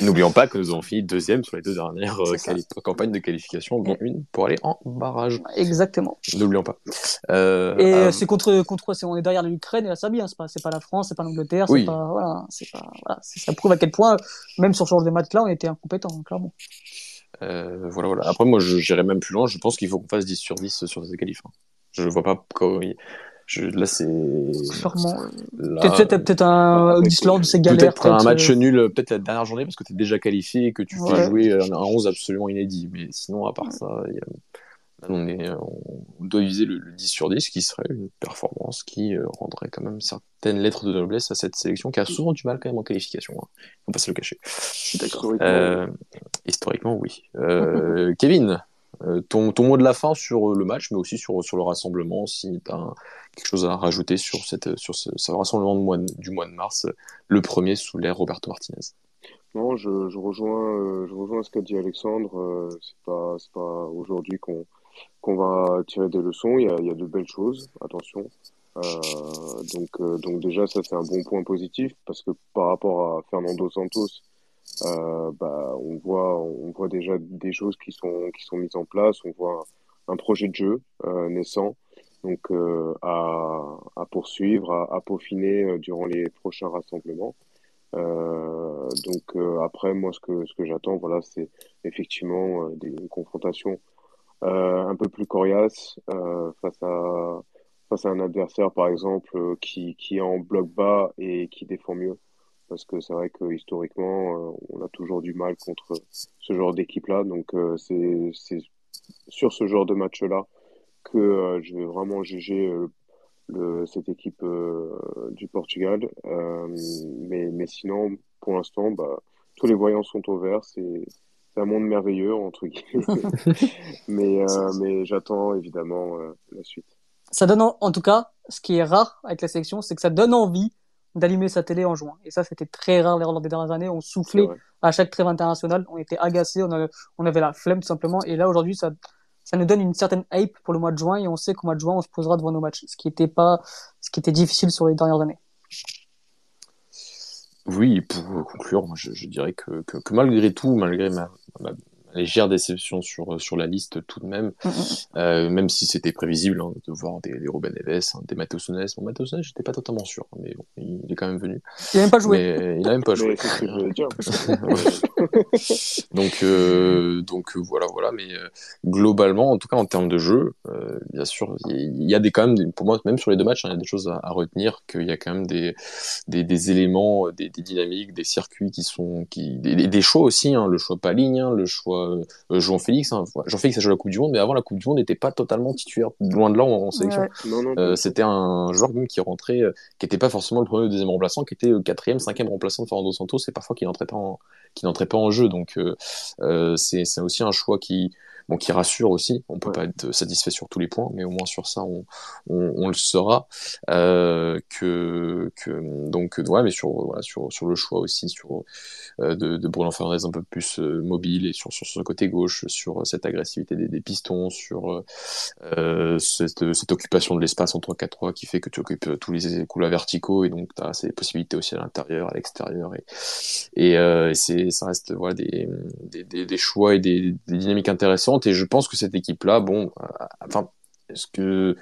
N'oublions pas que nous avons fini deuxième sur les deux dernières euh, campagnes de qualification, dont une pour aller en barrage. Exactement. N'oublions pas. Euh, et euh, c'est contre, contre, on est derrière l'Ukraine et la Serbie, hein, c'est pas, c'est pas la France, c'est pas l'Angleterre, oui. voilà, voilà, ça prouve à quel point, même sur ce genre de match-là, on était incompétents, clairement. Euh, voilà, voilà. Après, moi, j'irai même plus loin. Je pense qu'il faut qu'on fasse 10 sur 10 sur ces qualifs. Hein. Je vois pas comment. Je, là, c'est. Sûrement. Peut-être peut un c'est galère. Peut-être un match euh. nul, peut-être la dernière journée, parce que tu es déjà qualifié et que tu fais jouer un 11 absolument inédit. Mais sinon, à part ça, y a on, est, on doit viser le, 10 sur 10, qui serait une performance qui euh, rendrait quand même certaines lettres de noblesse à cette sélection, qui a souvent du mal quand même en qualification. Hein. Faut pas se le cacher. D'accord. Euh, historiquement, oui. Euh, Kevin, ton, ton, mot de la fin sur le match, mais aussi sur, sur le rassemblement, si tu as quelque chose à rajouter sur, cette, sur ce, rassemblement de mois, du mois de mars, le premier sous l'ère Roberto Martinez. Non, je, je rejoins, je rejoins ce qu'a dit Alexandre. c'est pas, pas aujourd'hui qu'on qu'on va tirer des leçons. Il y a, il de belles choses, attention. Euh, donc, euh, donc déjà, ça c'est un bon point positif parce que par rapport à Fernando Santos, euh, bah, on voit, on voit déjà des choses qui sont qui sont mises en place. On voit un projet de jeu naissant, donc à, à poursuivre, à, à peaufiner durant les prochains rassemblements. donc après, moi, ce que ce que j'attends, voilà, c'est effectivement des confrontations un peu plus coriace euh, face à face à un adversaire par exemple euh, qui qui est en bloc bas et qui défend mieux. Parce que c'est vrai que historiquement on a toujours du mal contre ce genre d'équipe là donc c'est sur ce genre de match là que je vais vraiment juger cette équipe du Portugal. Mais mais sinon pour l'instant bah tous les voyants sont au vert. C'est c'est un monde merveilleux entre guillemets. mais euh, mais j'attends évidemment euh, la suite. Ça donne en, tout cas, ce qui est rare avec la sélection, c'est que ça donne envie d'allumer sa télé en juin. Et ça, c'était très rare lors des dernières années. On soufflait à chaque trêve internationale, on était on avait, on avait la flemme tout simplement. Et là, aujourd'hui, ça, ça nous donne une certaine hype pour le mois de juin et on sait qu'au mois de juin, on se posera devant nos matchs, ce qui était pas, ce qui était difficile sur les dernières années. Oui, pour conclure, je, je dirais que, que, malgré tout, malgré ma, ma, légère déception sur, sur la liste tout de même, mm, mm, mm. euh, même si c'était prévisible hein, de voir des, des Ruben Neves, hein, des Matheus Nunes. Bon, Matheus Nunes, j'étais pas totalement sûr, mais bon, il, est quand même venu. Il a même pas joué. Mais, il a même pas joué. donc, euh, donc voilà, voilà. Mais euh, globalement, en tout cas en termes de jeu, euh, bien sûr, il y, a des quand même, des, pour moi, même sur les deux matchs, hein, il y a des choses à, à retenir, qu'il y a quand même des, des, des éléments, des, des, dynamiques, des circuits qui sont, qui, des, des choix aussi, hein, le choix pas ligne, hein, le choix euh, Jean-Félix. Hein. Jean-Félix a joué la Coupe du Monde, mais avant la Coupe du Monde n'était pas totalement titulaire, loin de là en, sélection. Euh, c'était un joueur même qui rentrait, euh, qui n'était pas forcément le premier ou deuxième remplaçant, qui était le quatrième, cinquième remplaçant de Fernando Santos, et parfois qui n'entrait pas en, qui pas en jeu. Donc c'est aussi un choix qui bon, qui rassure aussi. On peut pas être satisfait sur tous les points, mais au moins sur ça, on, on, on le sera. Euh, que, que donc ouais, mais sur voilà, sur sur le choix aussi sur euh, de, de Bruno Fernandez un peu plus euh, mobile et sur sur ce côté gauche, sur cette agressivité des, des pistons, sur cette, cette occupation de l'espace en 3-4-3 qui fait que tu occupes tous les couloirs verticaux et donc tu as ces possibilités aussi à l'intérieur, à l'extérieur et et, et c'est ça reste voilà des, des, des, choix et des dynamiques intéressantes et je pense que cette équipe-là, bon, euh, enfin, ce que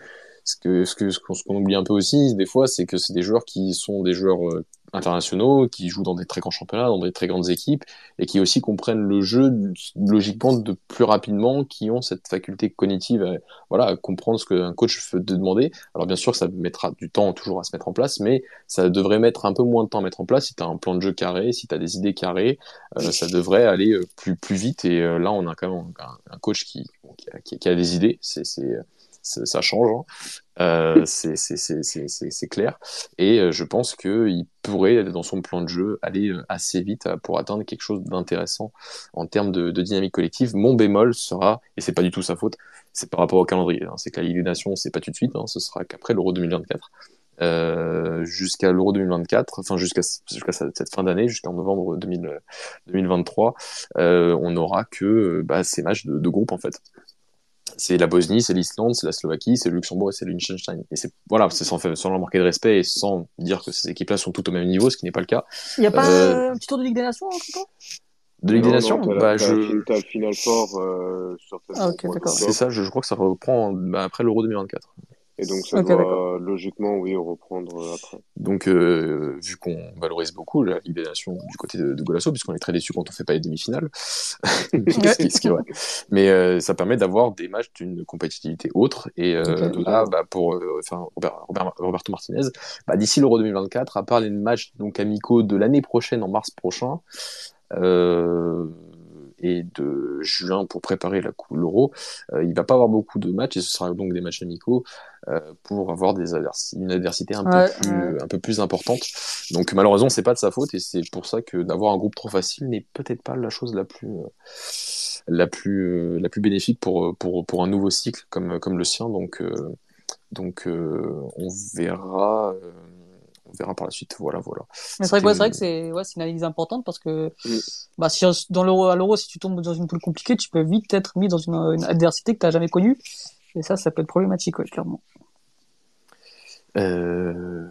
ce que ce que ce qu'on oublie un peu aussi des fois, c'est que c'est des joueurs qui sont des joueurs euh, internationaux, qui jouent dans des très grands championnats, dans des très grandes équipes, et qui aussi comprennent le jeu logiquement de plus rapidement, qui ont cette faculté cognitive, à, voilà, à comprendre ce qu'un coach veut te demander. Alors bien sûr, ça mettra du temps toujours à se mettre en place, mais ça devrait mettre un peu moins de temps à mettre en place si tu as un plan de jeu carré, si tu as des idées carrées, euh, ça devrait aller euh, plus plus vite. Et euh, là, on a quand même un, coach qui, qui, a, qui, a, des idées. C'est ça change, hein. euh, c'est clair. Et euh, je pense qu'il pourrait, dans son plan de jeu, aller euh, assez vite pour atteindre quelque chose d'intéressant en termes de, de, dynamique collective. Mon bémol sera, et c'est pas du tout sa faute, c'est par rapport au calendrier. Hein, c'est que la Ligue des Nations, c'est pas tout de suite, hein, ce sera qu'après l'Euro 2024. Euh, jusqu'à l'Euro 2024, enfin jusqu'à jusqu'à cette fin d'année, jusqu'en novembre 2000, 2023, euh, on n'aura que bah, ces matchs de, de, groupe en fait c'est la Bosnie, c'est l'Islande, c'est la Slovaquie, c'est le Luxembourg et c'est le Liechtenstein. Et c'est voilà, c'est sans, sans leur marquer de respect et sans dire que ces équipes-là sont toutes au même niveau, ce qui n'est pas le cas. Il n'y a pas euh... un petit tour de Ligue des Nations en tout cas de Ligue des Nations? bah, je... T'as le final fort euh, sur Ah. C'est ça, je, je, crois que ça reprend bah, après l'Euro 2024. Et donc ça doit logiquement, oui, reprendre euh, après. Donc euh, vu qu'on valorise beaucoup la libération du côté de, de Golasso, puisqu'on est très déçu quand on fait pas les demi-finales, ce, qui, ce, qui, est vrai. Mais euh, ça permet d'avoir des matchs d'une compétitivité autre. Et euh, là, bah, pour euh, enfin, Robert, Robert, Roberto Martinez, bah, d'ici l'Euro 2024, à part les matchs donc amicaux de l'année prochaine en mars prochain. Euh, et de juin pour préparer la Coupe l'Euro. Euh, il va pas avoir beaucoup de matchs et ce sera donc des matchs amicaux euh, pour avoir des une adversité un, peu plus, un peu plus importante. Donc malheureusement, c'est pas de sa faute et c'est pour ça que d'avoir un groupe trop facile n'est peut-être pas la chose la plus euh, la plus la plus bénéfique pour pour pour un nouveau cycle comme comme le sien. Donc donc on verra on verra par la suite. Voilà, voilà. Mais c'est vrai, vrai, que c'est ouais, une analyse importante parce que bah, si dans l'euro à l'euro, si tu tombes dans une poule compliquée, tu peux vite être mis dans une, une adversité que tu n'as jamais connue. Et ça, ça peut être problématique, ouais, clairement. Euh,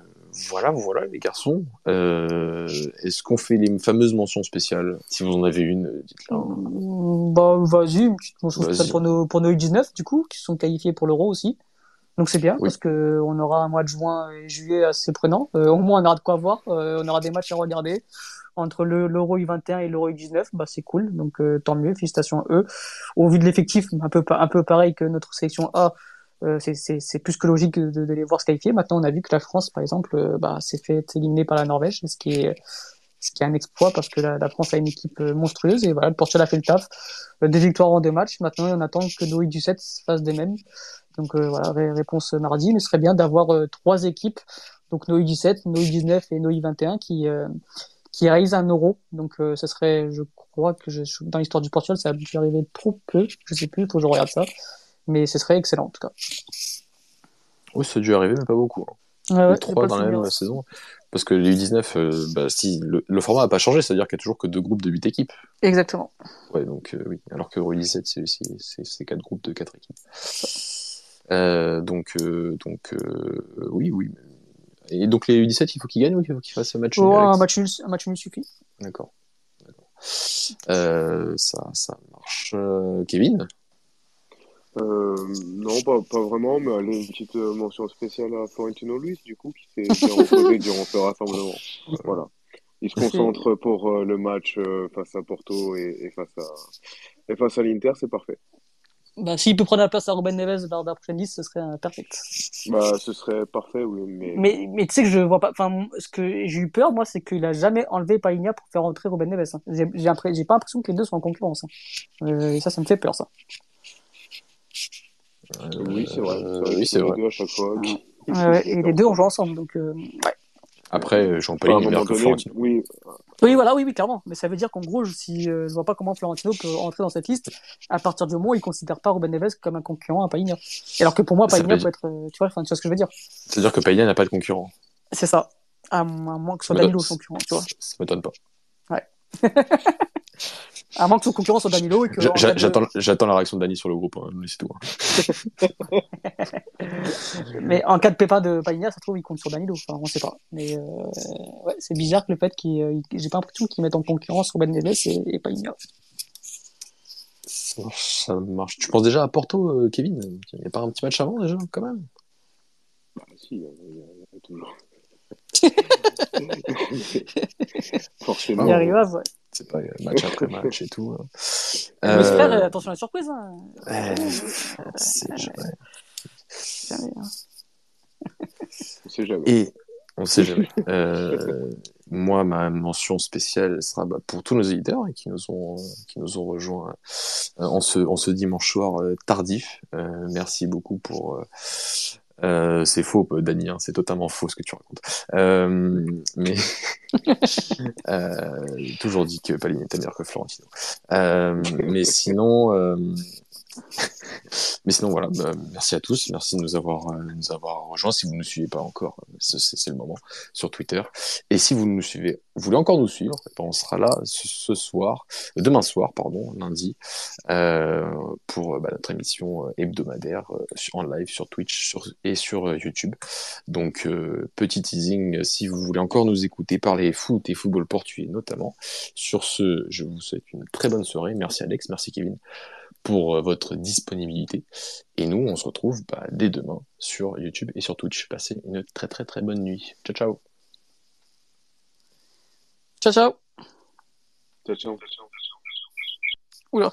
voilà, voilà, les garçons. Euh, Est-ce qu'on fait les fameuses mentions spéciales Si vous en avez une, dites-la. Bah, vas-y, une petite mention spéciale pour nos, pour nos U19, du coup, qui sont qualifiés pour l'euro aussi. Donc c'est bien parce que on aura un mois de juin et juillet assez prenant. Euh, au moins on aura de quoi voir. Euh, on aura des matchs à regarder entre l'Euro U21 et l'Euro U19. Bah c'est cool. Donc euh, tant mieux. Félicitations à eux. Au vu de l'effectif, un peu un peu pareil que notre sélection A. c'est plus que logique de, de, les voir se qualifier. Maintenant, on a vu que la France, par exemple, bah, s'est fait éliminer par la Norvège, ce qui est ce qui est un exploit parce que la, la, France a une équipe monstrueuse et voilà, le Portugal a fait le taf. Des victoires en deux matchs. Maintenant, on attend que nos U17 fassent des mêmes. Donc euh, voilà, réponse mardi, mais ce serait bien d'avoir euh, trois équipes, donc nos U17, nos U19 et nos U21 qui euh, qui réalisent un euro. Donc ce serait, je crois que je, dans l'histoire du Portugal, ça a dû arriver trop peu, je sais plus, il faut que je regarde ça, mais ce serait excellent en tout cas. Oui, ça a dû arriver, mais pas beaucoup. Hein. les trois dans la même saison. Parce que les U19, bah, si, le, format n'a pas changé, c'est-à-dire qu'il y a toujours que deux groupes de 8 équipes. Exactement. Ouais, donc oui. Alors que U17, c'est quatre groupes de 4 équipes. Euh, donc, euh, donc euh, oui, oui. Et donc les U17, il faut qu'ils gagnent ou il faut qu'ils fassent un match nul un, match nul, un match nul suffit. D'accord. Euh, ça, ça marche. Kevin? Euh, non, pas, pas, vraiment, mais allez, une petite mention spéciale à Florentino Luis, du coup, qui s'est reposé durant ce rassemblement. Voilà. Il se concentre pour le match face à Porto et, et face à, et face à l'Inter, c'est parfait. Bah, s'il peut prendre la place à Ruben Neves lors de la prochaine liste, ce serait perfect. Bah, ce serait parfait, oui. Mais, mais, mais tu sais que je vois pas. Enfin, ce que j'ai eu peur, moi, c'est qu'il a jamais enlevé Païnia pour faire entrer Ruben Neves. Hein. J'ai, pas l'impression que les deux sont en concurrence. Hein. Euh, et ça, ça me fait peur, ça. Euh, oui, c'est vrai. Euh, oui, c'est vrai. À chaque fois. Ouais, et les deux, on joue ensemble. Donc, euh, ouais. Après, Jean Paul est meilleur que Florentino. Oui. oui, voilà, oui, oui, clairement. Mais ça veut dire qu'en gros, si, euh, je vois pas comment Florentino peut entrer dans cette liste à partir du moment où il considère pas Ruben Neves comme un concurrent à Païnia. Alors que pour moi, Païnia peut être, euh, tu vois, enfin, tu vois ce que je veux dire. C'est-à-dire que Païnia n'a pas de concurrent. C'est ça. À, moins que ce soit Danilo son concurrent, tu vois. Ça m'étonne pas. Ouais. À moins que son concurrent soit Danilo et que. J'attends de... la réaction de Dani sur le groupe, hein, c'est tout. Hein. mais en cas de pépin de Pagna, ça trouve, il compte sur Danilo. Enfin, on sait pas. Mais euh... ouais, c'est bizarre que le fait qu'il. Euh, j'ai pas l'impression qu'ils mettent en concurrence Ruben Neves et, et Pagna. Ça marche, ça marche. Tu penses déjà à Porto, euh, Kevin? Il n'y a pas un petit match avant déjà, quand même? Bah, si, il y, a toujours. Forcément. Il arrive, ouais. C'est pas match après match et tout. hein. Mais Euh, euh, attention à la surprise. Hein. euh, c'est jamais. Jamais, hein. On sait jamais. Et on sait jamais. Euh, moi, ma mention spéciale sera bah, pour tous nos éditeurs hein, qui nous ont qui nous ont rejoints euh, en ce en ce dimanche soir euh, tardif. Euh, merci beaucoup pour. Euh, c'est faux, euh, Dani, hein, c'est totalement faux ce que tu racontes. Euh, mais euh, toujours dit que Palini était meilleur que Florentino. Euh, mais sinon, euh, mais sinon voilà, bah, merci à tous, merci de nous avoir euh, avoir rejoints. Si vous ne nous suivez pas encore, c'est le moment sur Twitter. Et si vous nous suivez, vous voulez encore nous suivre, eh ben, on sera là ce, soir, euh, demain soir, pardon, lundi, euh, pour bah, notre émission hebdomadaire en live sur Twitch et sur YouTube. Donc petit teasing, si vous voulez encore nous écouter parler foot et football portugais notamment. Sur ce, je vous souhaite une très bonne soirée. Merci Alex, merci Kevin pour euh, votre disponibilité. Et nous, on se retrouve bah, dès demain sur YouTube et sur Twitch. Passez une très très très bonne nuit. Ciao ciao. Ciao, ciao. Ciao, ciao. Oula.